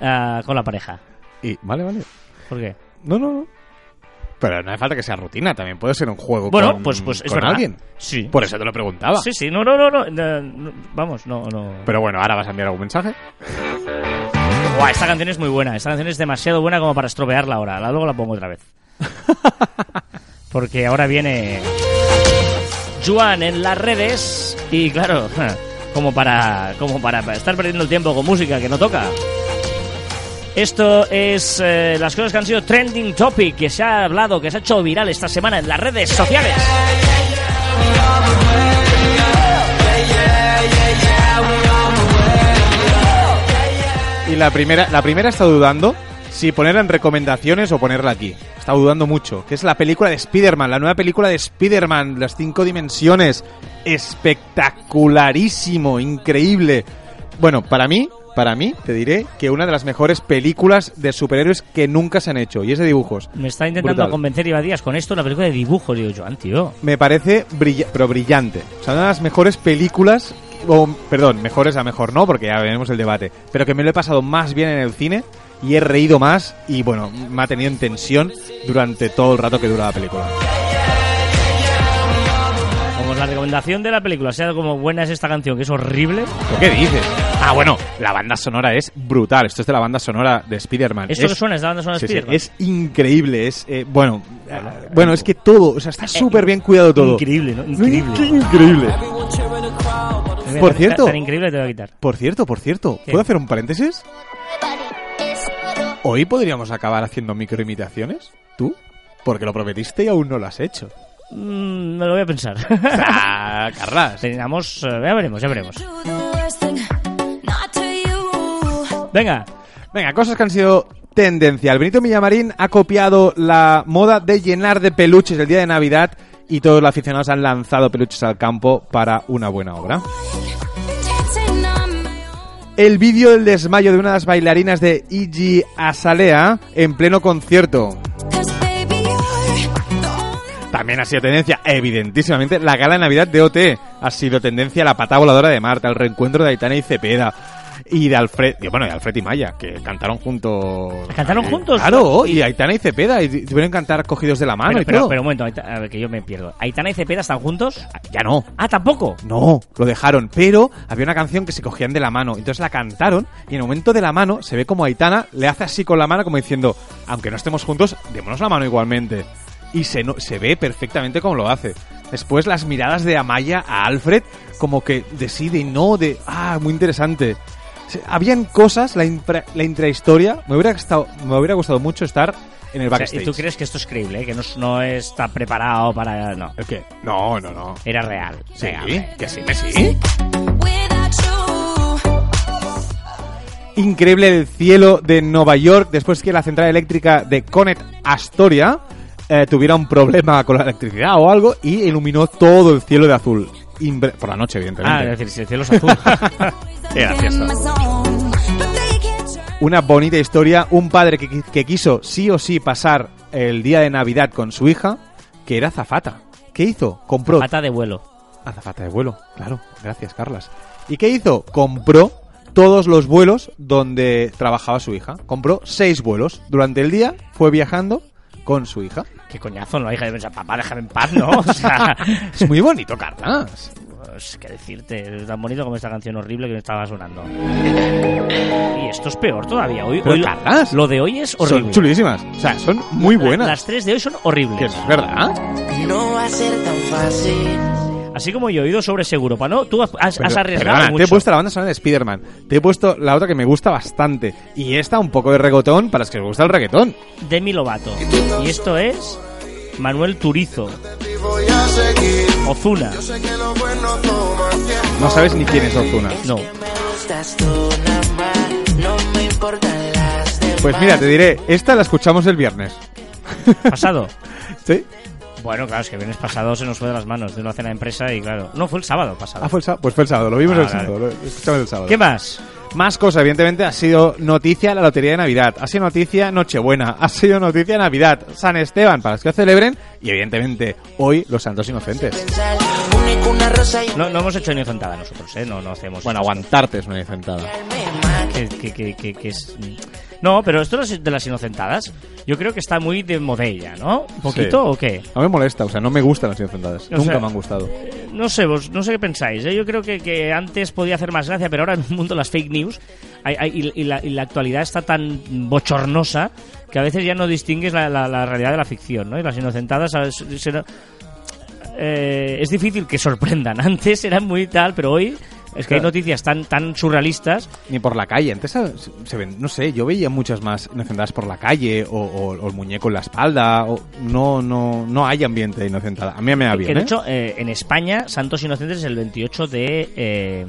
ah, con la pareja. Y, vale, vale. ¿Por qué? No, no, no. Pero no hace falta que sea rutina, también puede ser un juego Bueno, con, pues, pues es con alguien. Sí. Por eso te lo preguntaba. Sí, sí, no, no, no, no, no, no, vamos, no, no. Pero bueno, ahora vas a enviar algún mensaje. Buah, esta canción es muy buena, esta canción es demasiado buena como para estropearla ahora, luego la pongo otra vez. Porque ahora viene Juan en las redes y claro, como para, como para estar perdiendo el tiempo con música que no toca. Esto es eh, las cosas que han sido trending topic, que se ha hablado, que se ha hecho viral esta semana en las redes sociales. Y la primera, la primera está dudando si ponerla en recomendaciones o ponerla aquí. Está dudando mucho. Que es la película de Spider-Man, la nueva película de Spider-Man, las cinco dimensiones. Espectacularísimo, increíble. Bueno, para mí, para mí, te diré que una de las mejores películas de superhéroes que nunca se han hecho, y es de dibujos. Me está intentando Brutal. convencer Iba Díaz con esto, una película de dibujos. Digo, Joan, tío. Me parece brilla- pero brillante. O sea, una de las mejores películas, o perdón, mejores a mejor no, porque ya veremos el debate, pero que me lo he pasado más bien en el cine y he reído más y bueno, me ha tenido en tensión durante todo el rato que dura la película. Como la recomendación de la película sea como buena es esta canción, que es horrible. ¿Pero qué dices? Ah, bueno, la banda sonora es brutal. Esto es de la banda sonora de Spider-Man. Esto es, que suena es la banda sonora de sí, Spider-Man. es increíble. Es, eh, bueno, eh, bueno, es que todo, o sea, está súper bien cuidado todo. Increíble, ¿no? Increíble. Increíble. Por tan- cierto. Tan increíble te voy a quitar. Por cierto, por cierto, ¿Qué? ¿puedo hacer un paréntesis? Hoy podríamos acabar haciendo microimitaciones, ¿tú? Porque lo prometiste y aún no lo has hecho. Mm, me lo voy a pensar. Ah, Carlas. Teníamos, eh, ya veremos, ya veremos. Venga, Venga, cosas que han sido tendencia. El Benito Villamarín ha copiado la moda de llenar de peluches el día de Navidad y todos los aficionados han lanzado peluches al campo para una buena obra. El vídeo del desmayo de una de las bailarinas de Iggy Azalea en pleno concierto. También ha sido tendencia, evidentísimamente, la gala de Navidad de OT. Ha sido tendencia la pata voladora de Marta, el reencuentro de Aitana y Cepeda. Y de Alfred, y bueno, de Alfred y Maya, que cantaron juntos. ¿Cantaron Eh, juntos? Claro, y Aitana y Cepeda, y tuvieron que cantar cogidos de la mano pero, y pero, todo. pero un momento, a ver, que yo me pierdo. ¿Aitana y Cepeda están juntos? Ya no. Ah, tampoco. No, lo dejaron, pero había una canción que se cogían de la mano, entonces la cantaron y en el momento de la mano se ve como Aitana le hace así con la mano como diciendo, aunque no estemos juntos, démonos la mano igualmente. Y se, no- se ve perfectamente cómo lo hace. Después las miradas de Amaya a Alfred como que de sí, de no, de... Ah, muy interesante. Habían cosas, la, la intrahistoria, me hubiera, gustado, me hubiera gustado mucho estar en el O sea, backstage. ¿Y tú crees que esto es creíble? eh? Que no, no está preparado para... No, ¿El qué? No, no, no. era real. Sí, Venga, hombre. que sí, que sí. increíble el cielo de Nueva York después que la central eléctrica de Conet Astoria eh, tuviera un problema con la electricidad o algo y iluminó todo el cielo de azul. Por la noche, Ah, evidentemente. es decir, si el cielo es azul. Try. Una bonita historia. Un padre que, qui- que quiso sí o sí pasar el día de Navidad con su hija, que era zafata. ¿Qué hizo? Compró Pata de vuelo. Azafata de vuelo, claro. Gracias, Carlas. ¿Y qué hizo? Compró todos los vuelos donde trabajaba su hija. Compró seis vuelos. Durante el día fue viajando con su hija. Qué coñazo, ¿no? Hija de pensar, papá, déjame en paz, ¿no? O sea, Es muy bonito, Carlas. pues, qué decirte, es tan bonito como esta canción horrible que me estaba sonando. Y esto es peor todavía. Hoy, Pero, hoy lo- Carlas, lo de hoy es horrible. Son chulísimas. O sea, son muy La- buenas. Las tres de hoy son horribles. Que es verdad. No va a ser tan fácil. Así como yo he oído sobre seguro, ¿no? Tú has, has Pero, arriesgado perdona, mucho. te he puesto la banda sonora de Spider-Man. Te he puesto la otra que me gusta bastante. Y esta un poco de reggaetón para los que les gusta el reggaetón. Demi Lovato. Y esto es Manuel Turizo. Ozuna. No sabes ni quién es Ozuna. No. Pues mira, te diré, esta la escuchamos el viernes. ¿Pasado? ¿Sí? Bueno, claro, es que viernes pasado se nos fue de las manos de una cena de empresa y claro. No, fue el sábado pasado. Ah, fue el sábado. Pues fue el sábado, lo vimos Ah, el sábado. Lo escuchamos el sábado. ¿Qué más? Más cosas, evidentemente, ha sido noticia la Lotería de Navidad, ha sido noticia Nochebuena, ha sido noticia Navidad, San Esteban, para los que lo celebren, y evidentemente, hoy los Santos Inocentes. No, no hemos hecho inocentada nosotros, ¿eh? No, no hacemos. Bueno, aguantarte es una inocentada. alma que, que, que, que- que es... No, pero esto de las inocentadas, yo creo que está muy de modella, ¿no? ¿Un poquito Sí. o qué? No me molesta, o sea, no me gustan las inocentadas, O nunca sea, me han gustado. No sé, vos, no sé qué pensáis. ¿eh? Yo creo que, que antes podía hacer más gracia, pero ahora en un mundo de las fake news hay- hay- y, y la, y la actualidad está tan bochornosa que a veces ya no distingues la, la- la realidad de la ficción, ¿no? Y las inocentadas ¿sabes? Se- eh, es difícil que sorprendan. Antes eran muy tal, pero hoy es que hay noticias tan, tan surrealistas Ni por la calle, antes se, ven, no sé, yo veía muchas más inocentadas por la calle, o, o- o el muñeco en la espalda, o no, no, no hay ambiente de inocentada. A mí me da Que bien, de ¿eh? hecho, eh, en España, Santos Inocentes es el 28 de eh,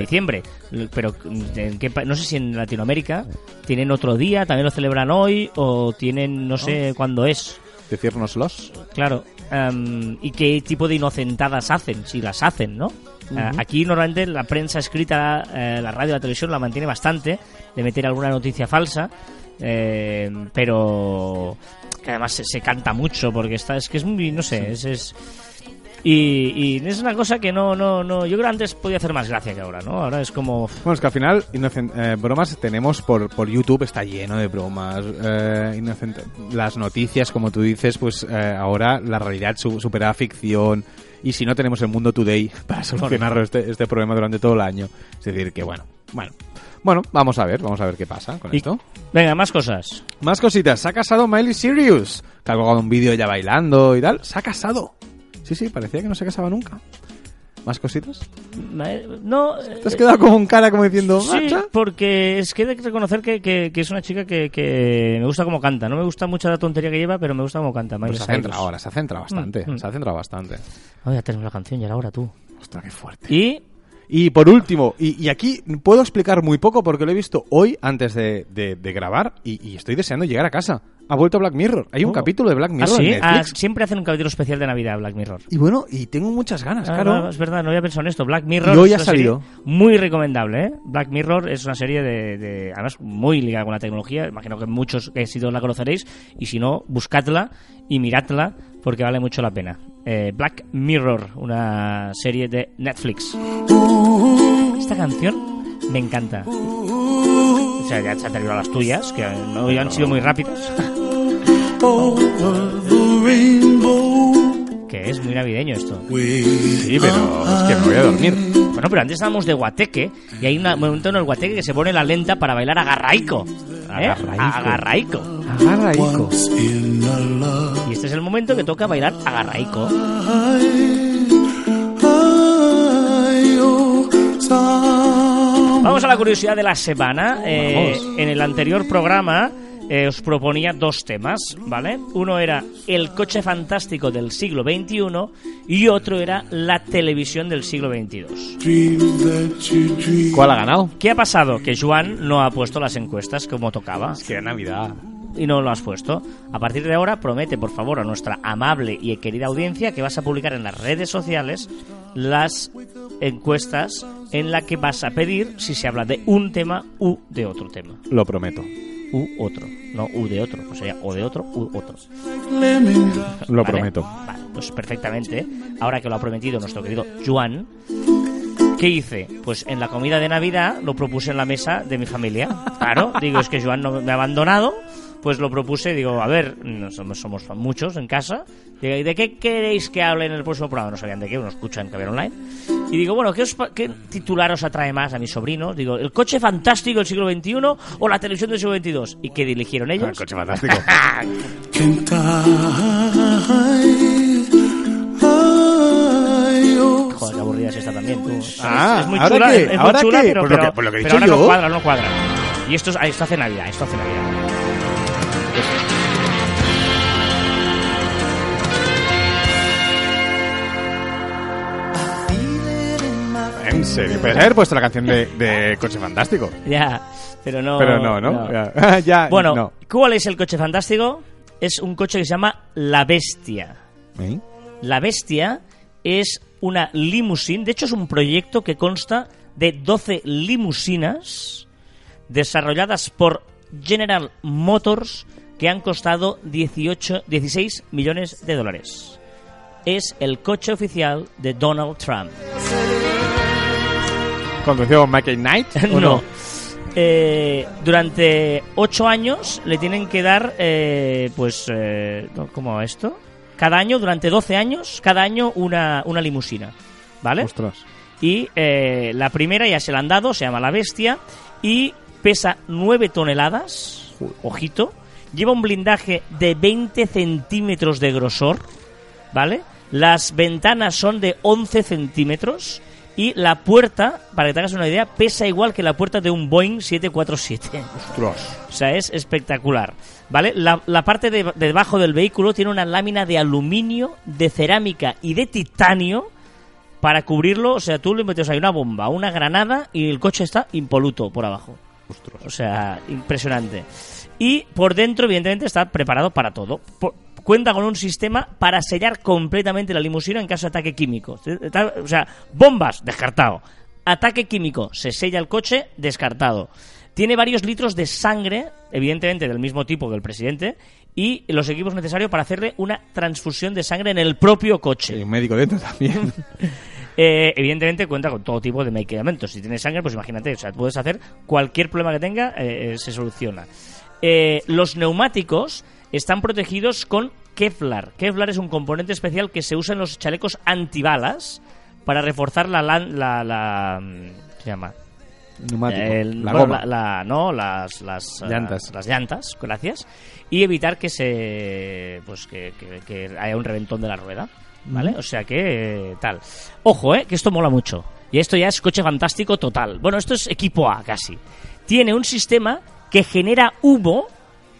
Diciembre. L- Pero ¿en qué no sé si en Latinoamérica tienen otro día, también lo celebran hoy, o tienen, no sé cuándo es. Decírnoslos. Claro. Em, y qué tipo de inocentadas hacen, si las hacen, ¿no? Eh, aquí normalmente la prensa escrita, eh, la radio, la televisión la mantiene bastante de meter alguna noticia falsa, eh, pero que además se, se canta mucho porque está, es que es muy, no sé, es, es y, y es una cosa que no, no, no, yo creo que antes podía hacer más gracia que ahora, ¿no? Ahora es como Bueno, es que al final, inocen- eh, bromas tenemos por, por YouTube, está lleno de bromas. eh, las noticias, como tú dices, pues eh, ahora la realidad su- supera ficción. Y si no, tenemos el Mundo Today para solucionar este, este problema durante todo el año. Es decir, que bueno, bueno. Bueno, vamos a ver, vamos a ver qué pasa con Y- esto. Venga, más cosas. Más cositas. Se ha casado Miley Cyrus. Que ha colgado un vídeo ella bailando y tal. Se ha casado. Sí, sí, parecía que no se casaba nunca. ¿Más cositas? No, Te has quedado como un cara como diciendo... Sí, "Macha". porque es que he de reconocer que, que- que es una chica que, que me gusta como canta. No me gusta mucho la tontería que lleva, pero me gusta como canta. Pues se centrado ahora, se ha centrado bastante. Mm, mm. Se ha centrado bastante. Oh, ya tenemos la canción, ya era hora tú. Ostras, qué fuerte. Y Y por último, y, y aquí puedo explicar muy poco porque lo he visto hoy antes de, de- de grabar y, y estoy deseando llegar a casa. Ha vuelto Black Mirror. Hay un Oh. capítulo de Black ¿Ah, Mirror sí? en Ah, siempre hacen un capítulo especial de Navidad, Black Mirror. Y bueno, y tengo muchas ganas, Ah, claro. no, es verdad, no había pensado en esto. Black Mirror Y hoy ha salido. muy recomendable, ¿eh? Black Mirror es una serie de, de- además muy ligada con la tecnología. Imagino que muchos que si la conoceréis y si no, buscadla y miradla porque vale mucho la pena. Eh, Black Mirror, una serie de Netflix. Esta canción me encanta. O sea, ya se han terminado las tuyas, que no han sido muy rápidas. Que es muy navideño esto. Sí, pero es que me voy a dormir. Bueno, pero antes estábamos de guateque y hay un momento en el guateque que se pone la lenta para bailar agarraico. ¿eh? Agarraico. Agarraico. Y este es el momento que toca bailar agarraico. Vamos a la curiosidad de la semana. Eh, en el anterior programa eh, os proponía dos temas, ¿vale? Uno era el coche fantástico del siglo XXI y otro era la televisión del siglo XXII. ¿Cuál ha ganado? ¿Qué ha pasado? Que Joan no ha puesto las encuestas como tocaba Que era Navidad. y no lo has puesto. A partir de ahora, promete, por favor, a nuestra amable y querida audiencia que vas a publicar en las redes sociales las encuestas en la que vas a pedir si se habla de un tema u de otro tema. Lo prometo. U otro, no u de otro, pues sería o de otro u otro. Lo ¿Vale? prometo. Vale, pues perfectamente. Ahora que lo ha prometido nuestro querido Juan, ¿qué hice? Pues en la comida de Navidad lo propuse en la mesa de mi familia. Claro, digo, es que Joan no me ha abandonado, pues lo propuse, digo, a ver, no somos, somos muchos en casa, digo, ¿y de qué queréis que hable en el próximo programa? No sabían de qué, uno escucha en Caber Online. Y digo, bueno, ¿qué, os pa- ¿qué titular os atrae más a mis sobrinos? Digo, ¿el coche fantástico del siglo XXI o la televisión del siglo XXII? ¿Y qué eligieron ellos? El coche fantástico. Joder, qué aburrida es esta también, tú. Ah, es muy ¿ahora chula, qué? es muy ¿ahora chula, qué? pero, Pues lo pero- que- pues lo que he pero dicho ahora no cuadra, no cuadra. Y esto, es- ah, esto hace Navidad, esto hace Navidad. En serio. Puedes haber puesto la canción de, de Coche Fantástico. Ya, pero no. Pero no, ¿no? Ya, ya, Bueno, no. ¿cuál es el coche fantástico? Es un coche que se llama La Bestia. ¿Eh? La Bestia es una limusine, de hecho es un proyecto que consta de 12 limusinas desarrolladas por General Motors que han costado 18, 16 millones de dólares. Es el coche oficial de Donald Trump. ¿Conducido por Michael Knight? ¿o no. Eh, durante ocho años le tienen que dar, eh, pues, eh, ¿cómo esto? Cada año, durante 12 años, cada año una, una limusina, ¿vale? Ostras. Y eh, la primera ya se la han dado, se llama La Bestia, y pesa 9 toneladas, ojito, lleva un blindaje de 20 centímetros de grosor, ¿vale? Las ventanas son de 11 centímetros y la puerta, para que te hagas una idea, pesa igual que la puerta de un Boeing 747. Ostras. O sea, es espectacular. ¿Vale? La, la parte de, de debajo del vehículo tiene una lámina de aluminio, de cerámica y de titanio para cubrirlo. O sea, tú le metes ahí una bomba, una granada y el coche está impoluto por abajo. O sea, impresionante. Y por dentro, evidentemente, está preparado para todo. Por- cuenta con un sistema para sellar completamente la limusina en caso de ataque químico. Está- O sea, bombas, descartado. Ataque químico, se sella el coche, descartado. Tiene varios litros de sangre, evidentemente del mismo tipo que el presidente, y los equipos necesarios para hacerle una transfusión de sangre en el propio coche. Hay un médico dentro también. Eh, evidentemente cuenta con todo tipo de medicamentos. Si tiene sangre, pues imagínate, o sea, puedes hacer cualquier problema que tenga, eh, eh, se soluciona. Eh, los neumáticos están protegidos con Kevlar. Kevlar es un componente especial que se usa en los chalecos antibalas para reforzar la... lan- la, la- ¿qué se llama? Neumático. El- la bueno, goma. la- la- no, las, las eh, Llantas. las llantas, gracias. Y evitar que se. Pues que, que- que haya un reventón de la rueda. ¿Vale? O sea que. eh, tal. Ojo, eh, que esto mola mucho. Y esto ya es coche fantástico total. Bueno, esto es equipo A casi. Tiene un sistema que genera humo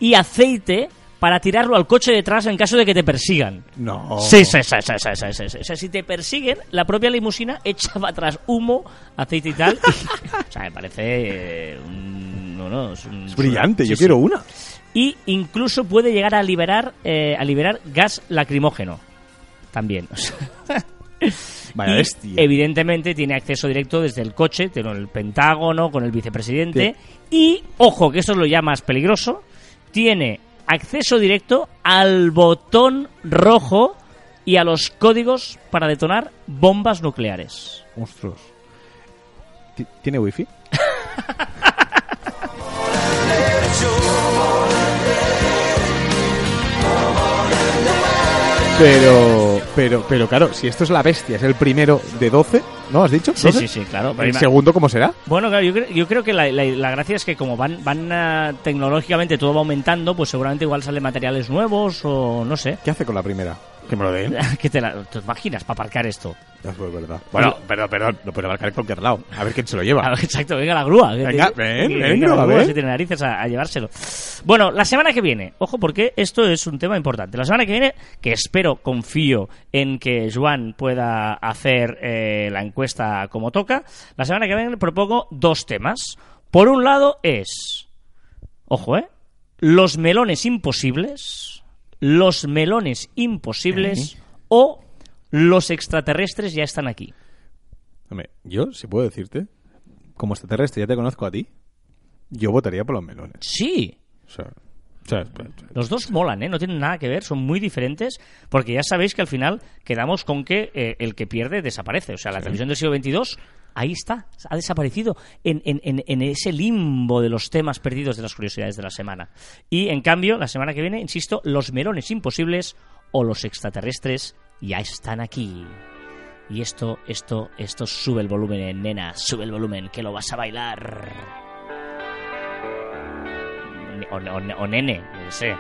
y aceite para tirarlo al coche detrás en caso de que te persigan. No. Sí, sí, sí, sí, sí, sí, sí, sí. O sea, si te persiguen, la propia limusina echa para atrás humo, aceite y tal. o sea, me parece... eh, un- no, no, es, un- Es brillante, sí, yo sí. quiero una. Y incluso puede llegar a liberar, eh, a liberar gas lacrimógeno. También. o sea. Vaya y, bestia. evidentemente tiene acceso directo desde el coche, con el Pentágono, con el vicepresidente. Y, ojo, que esto es lo ya más peligroso, tiene acceso directo al botón rojo y a los códigos para detonar bombas nucleares. Monstruos. Ti- ¿Tiene wifi? Pero, pero, pero claro, si esto es la bestia, es el primero de 12, ¿no? ¿Has dicho? Sí, ¿12? sí, sí, claro. ¿El segundo cómo será? Bueno, claro, yo, creo, yo creo que la, la- la gracia es que como van, van ah, tecnológicamente todo va aumentando, pues seguramente igual salen materiales nuevos o no sé. ¿Qué hace con la primera? Que me lo den. ¿Qué te, la- te imaginas para aparcar esto? Ya fue verdad. Bueno, perdón, perdón. Lo puede marcar en cualquier lado. A ver quién se lo lleva. Exacto, venga la grúa. que Venga, te- ven, que ven, venga la a grúa ver. si tiene narices a, a llevárselo. Bueno, la semana que viene, ojo porque esto es un tema importante. La semana que viene, que espero, confío en que Joan pueda hacer eh, la encuesta como toca, la semana que viene propongo dos temas. Por un lado es, ojo, ¿eh? Los melones imposibles, los melones imposibles o los extraterrestres ya están aquí. Hombre, yo, si puedo decirte, como extraterrestre ya te conozco a ti, yo votaría por los melones. Sí, O sea, o sea, Los dos molan, ¿eh? No tienen nada que ver, son muy diferentes, porque ya sabéis que al final quedamos con que eh, el que pierde desaparece. O sea, la televisión del siglo XXII, ahí está, ha desaparecido en, ese limbo de los temas perdidos de las curiosidades de la semana. Y en cambio, la semana que viene, insisto, los melones imposibles o los extraterrestres ya están aquí. Y esto, esto, esto sube el volumen, eh, nena, sube el volumen, que lo vas a bailar. O nene, no sé.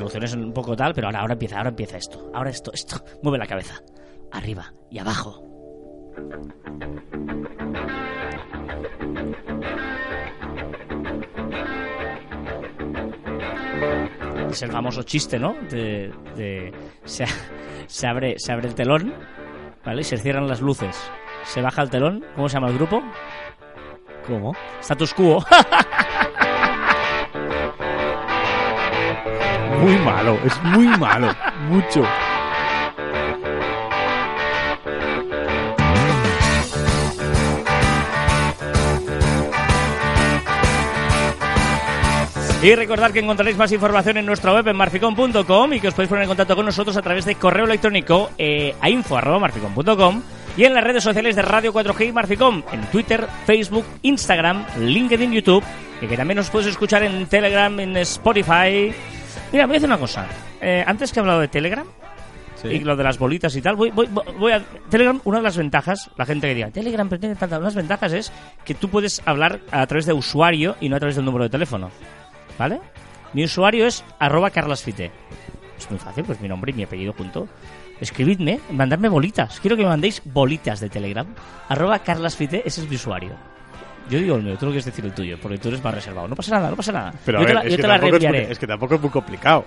Bueno, la introducción es un poco tal, pero ahora, ahora empieza, ahora empieza esto. Ahora esto, esto. Mueve la cabeza. Arriba y abajo. Es el famoso chiste, ¿no? De, de- se, se abre, se abre el telón, ¿vale? Y se cierran las luces. Se baja el telón. ¿Cómo se llama el grupo? ¿cómo? Status quo. Muy malo, es muy malo. Mucho. Y recordad que encontraréis más información en nuestra web en marficom.com y que os podéis poner en contacto con nosotros a través de correo electrónico eh, a info.marficom.com y en las redes sociales de Radio 4G y Marficom, en Twitter, Facebook, Instagram, LinkedIn, YouTube, y que también nos puedes escuchar en Telegram, en Spotify. Mira, voy a hacer una cosa. Eh, antes que he hablado de Telegram, y lo de las bolitas y tal. Voy, voy, voy- voy a. Telegram, una de las ventajas, la gente que diga, Telegram pero tiene tantas. Unas ventajas es que tú puedes hablar a través de usuario y no a través del número de teléfono. ¿Vale? Mi usuario es arroba carlasfite. Es muy fácil, pues mi nombre y mi apellido junto. Escribidme, mandadme bolitas. Quiero que me mandéis bolitas de Telegram. Arroba carlasfite, ese es mi usuario. Yo digo el mío, tú lo quieres decir el tuyo, porque tú eres más reservado. No pasa nada, no pasa nada. Pero yo a te ver, la, es, yo que te la tampoco es, es que tampoco es muy complicado.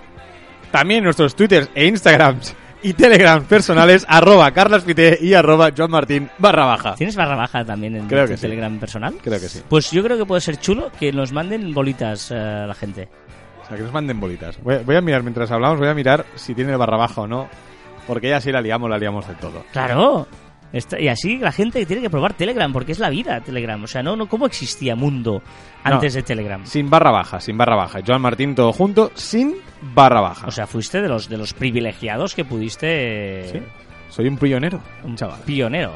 También nuestros twitters e instagrams y telegrams personales, arroba carlaspite y arroba johnmartin barra baja. ¿Tienes barra baja también en Creo tu que sí. Telegram personal? Creo que sí. Pues yo creo que puede ser chulo que nos manden bolitas eh, a la gente. O sea, que nos manden bolitas. Voy, voy a mirar, mientras hablamos, voy a mirar si tiene barra baja o no. Porque ya si la liamos, la liamos del todo. Claro. Y así la gente tiene que probar Telegram, porque es la vida Telegram. O sea, no, no ¿cómo existía mundo antes No. de Telegram? Sin barra baja, sin barra baja. Joan Martín todo junto, sin barra baja. O sea, fuiste de los de los privilegiados que pudiste Sí. Soy un pionero. un chaval. pionero.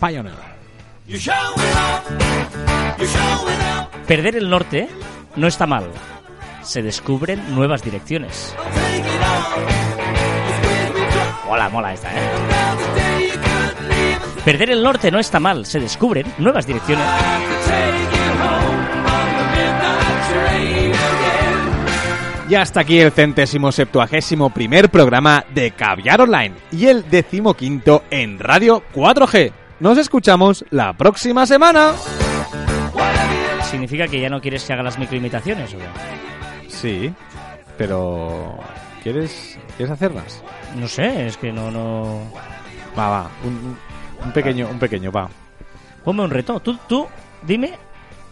Pionero. Perder el norte no está mal. Se descubren nuevas direcciones. Mola, mola esta, ¿eh? Perder el norte no está mal. Se descubren nuevas direcciones. Y hasta aquí el centésimo septuagésimo primer programa de Caviar Online y el decimoquinto en Radio 4G. Nos escuchamos la próxima semana. ¿Significa que ya no quieres que haga las microimitaciones o qué? Sí, pero ¿quieres, ¿quieres hacerlas? No sé, es que no, no... Va, va, un, un pequeño, un pequeño, va. Ponme un reto. Tú, tú, dime...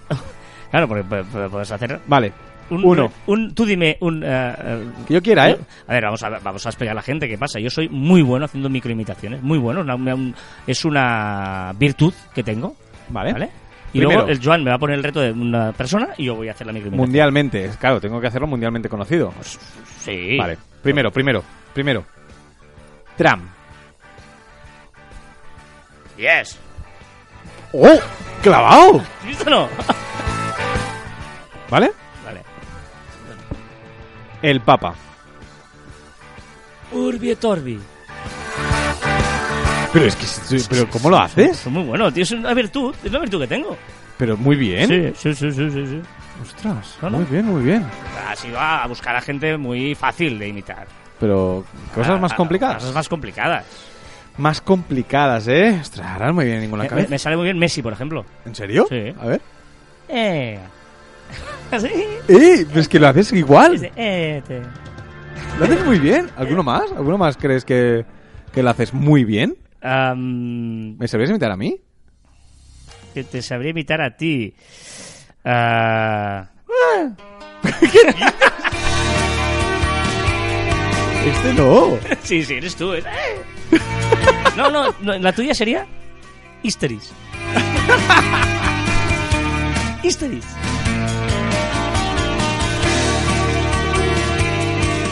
claro, porque pu- pu- puedes hacer... Vale, Un, uno. un- tú dime un... eh, Que yo quiera, ¿eh? A ver, vamos a, vamos a explicar a la gente qué pasa. Yo soy muy bueno haciendo microimitaciones, muy bueno. una- una- un- es una virtud que tengo, Vale. ¿vale? Y Primero. luego el Joan me va a poner el reto de una persona y yo voy a hacer la microimitación. Mundialmente, claro, tengo que hacerlo mundialmente conocido. Sí. Vale, primero, primero, primero. Tram. Yes. ¡Oh! ¡Clavado! ¿Listo no? ¿Vale? vale. El Papa. Urbi et Orbi. Pero es que, pero ¿cómo lo haces? Soy muy bueno, tío. Es una virtud. Es una virtud que tengo. Pero muy bien. Sí, sí, sí, sí, sí. sí. Ostras, No, no. muy bien, muy bien. Así va a buscar a gente muy fácil de imitar. Pero cosas más A- a- complicadas. Cosas más complicadas. Más complicadas, ¿eh? Ostras, ahora no me viene ninguna Me, cabeza. me sale muy bien Messi, por ejemplo. ¿En serio? Sí. A ver. Eh. Así. ¡Eh! Pero es que lo haces igual. Eh, te- Lo haces muy bien. ¿Alguno más? ¿Alguno más crees que, que lo haces muy bien? Am, ¿Me sabrías imitar a mí? que te sabría imitar a ti. Ah, Este no. sí, sí, eres tú. eh. No, no, no, la tuya sería Histeris. Histeris.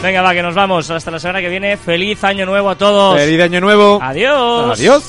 Venga, va, que nos vamos. Hasta la semana que viene. Feliz año nuevo a todos. Feliz año nuevo. Adiós. Adiós.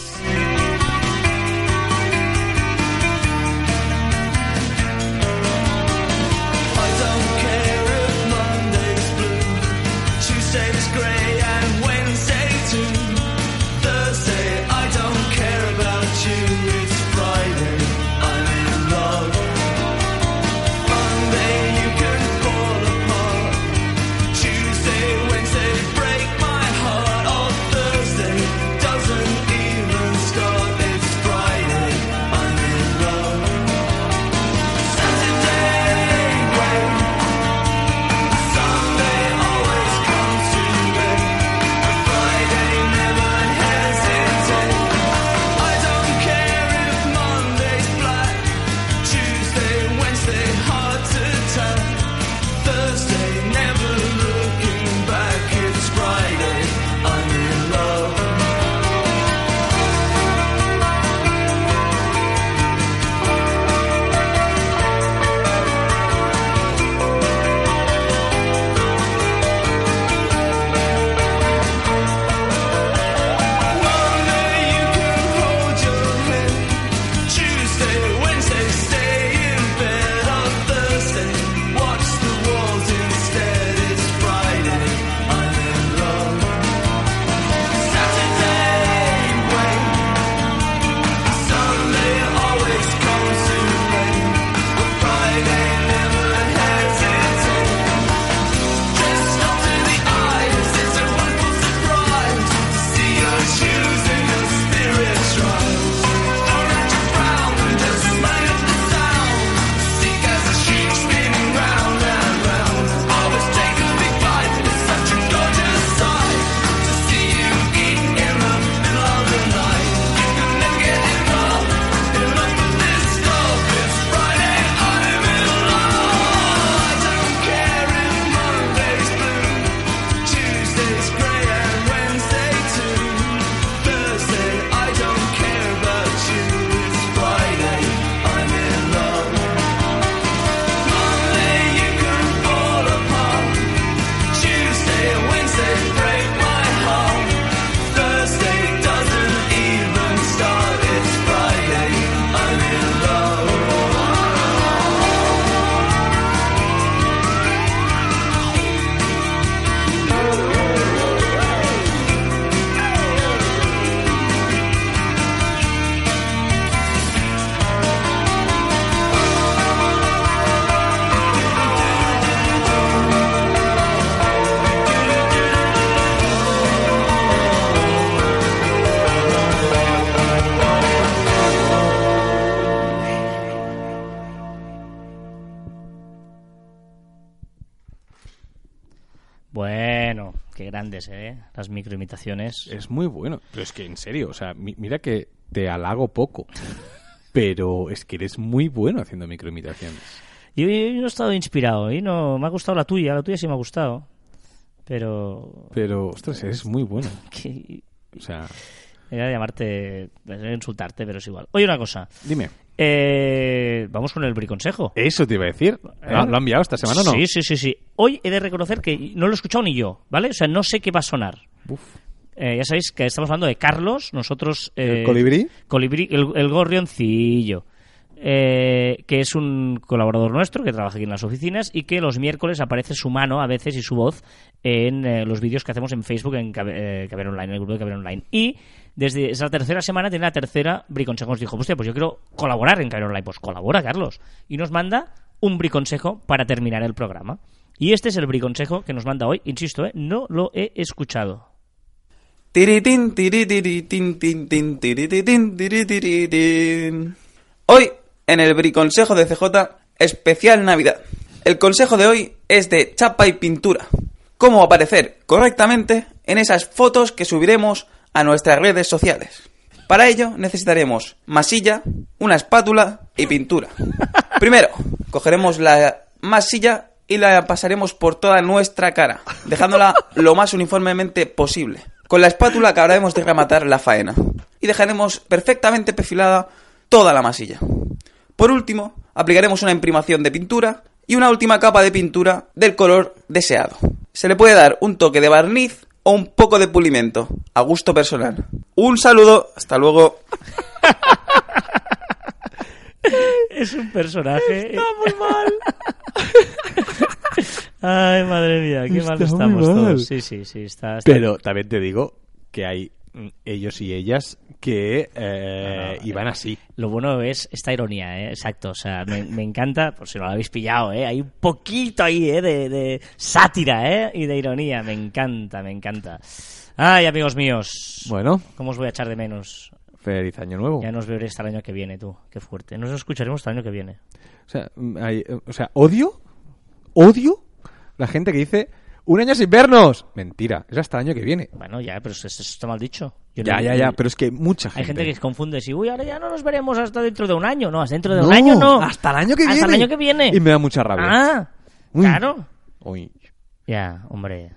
Las microimitaciones. Es muy bueno. Pero es que, en serio, o sea, mi- mira que te halago poco. Pero es que eres muy bueno haciendo microimitaciones. Yo, yo no he estado inspirado, y no me ha gustado la tuya, la tuya sí me ha gustado. Pero... Pero, ostras, eres muy bueno. que- O sea, Era llamarte, insultarte, pero es igual. Oye, una cosa. dime. Eh, vamos con el briconsejo. Eso te iba a decir. ¿Lo, ¿Eh? lo ha enviado esta semana o no? Sí, sí, sí, sí. Hoy he de reconocer que no lo he escuchado ni yo, ¿vale? O sea, no sé qué va a sonar. Uf. Eh, ya sabéis que estamos hablando de Carlos, nosotros... eh, ¿El colibrí? colibrí, el, el gorrioncillo. eh, que es un colaborador nuestro que trabaja aquí en las oficinas y que los miércoles aparece su mano a veces y su voz en eh, los vídeos que hacemos en Facebook en Cabe- eh, Caber Online, en el grupo de Caber Online. Y desde esa tercera semana tiene la tercera briconsejo. Nos dijo, hostia, pues yo quiero colaborar en Caber Online. Pues colabora, Carlos. Y nos manda un briconsejo para terminar el programa. Y este es el briconsejo que nos manda hoy. Insisto, eh, no lo he escuchado. Hoy, en el Briconsejo de CJ, especial Navidad. El consejo de hoy es de chapa y pintura. Cómo aparecer correctamente en esas fotos que subiremos a nuestras redes sociales. Para ello necesitaremos masilla, una espátula y pintura. Primero, cogeremos la masilla y la pasaremos por toda nuestra cara, dejándola lo más uniformemente posible. Con la espátula acabaremos de rematar la faena y dejaremos perfectamente perfilada toda la masilla. Por último, aplicaremos una imprimación de pintura y una última capa de pintura del color deseado. Se le puede dar un toque de barniz o un poco de pulimento, a gusto personal. Un saludo, hasta luego. Es un personaje. Está muy mal. Ay, madre mía, qué mal Está muy estamos mal. todos. Sí, sí, sí, está. está- Pero también te digo que hay mm, ellos y ellas que eh, iban así. Lo bueno es esta ironía, ¿eh? Exacto. O sea, me, me encanta, por si no lo habéis pillado, ¿eh? Hay un poquito ahí, ¿eh? De, de sátira, ¿eh? Y de ironía. Me encanta, me encanta. Ay, amigos míos. Bueno, ¿Cómo os voy a echar de menos? feliz año nuevo. Ya nos veré hasta el año que viene, tú. Qué fuerte. Nos escucharemos hasta el año que viene. O sea, mm, hay- eh, o sea, odio, odio la gente que dice un año sin vernos. Mentira, es hasta el año que viene. Bueno, ya, pero eso, eso está mal dicho. Yo Ya, no- ya, ya, pero es que mucha gente. Hay gente que se confunde si, uy, ahora ya no nos veremos hasta dentro de un año. No, hasta dentro de un año no. hasta el año que Hasta viene. el año que viene. Y me da mucha rabia. Ah, Uy. claro. Uy. Ya, hombre.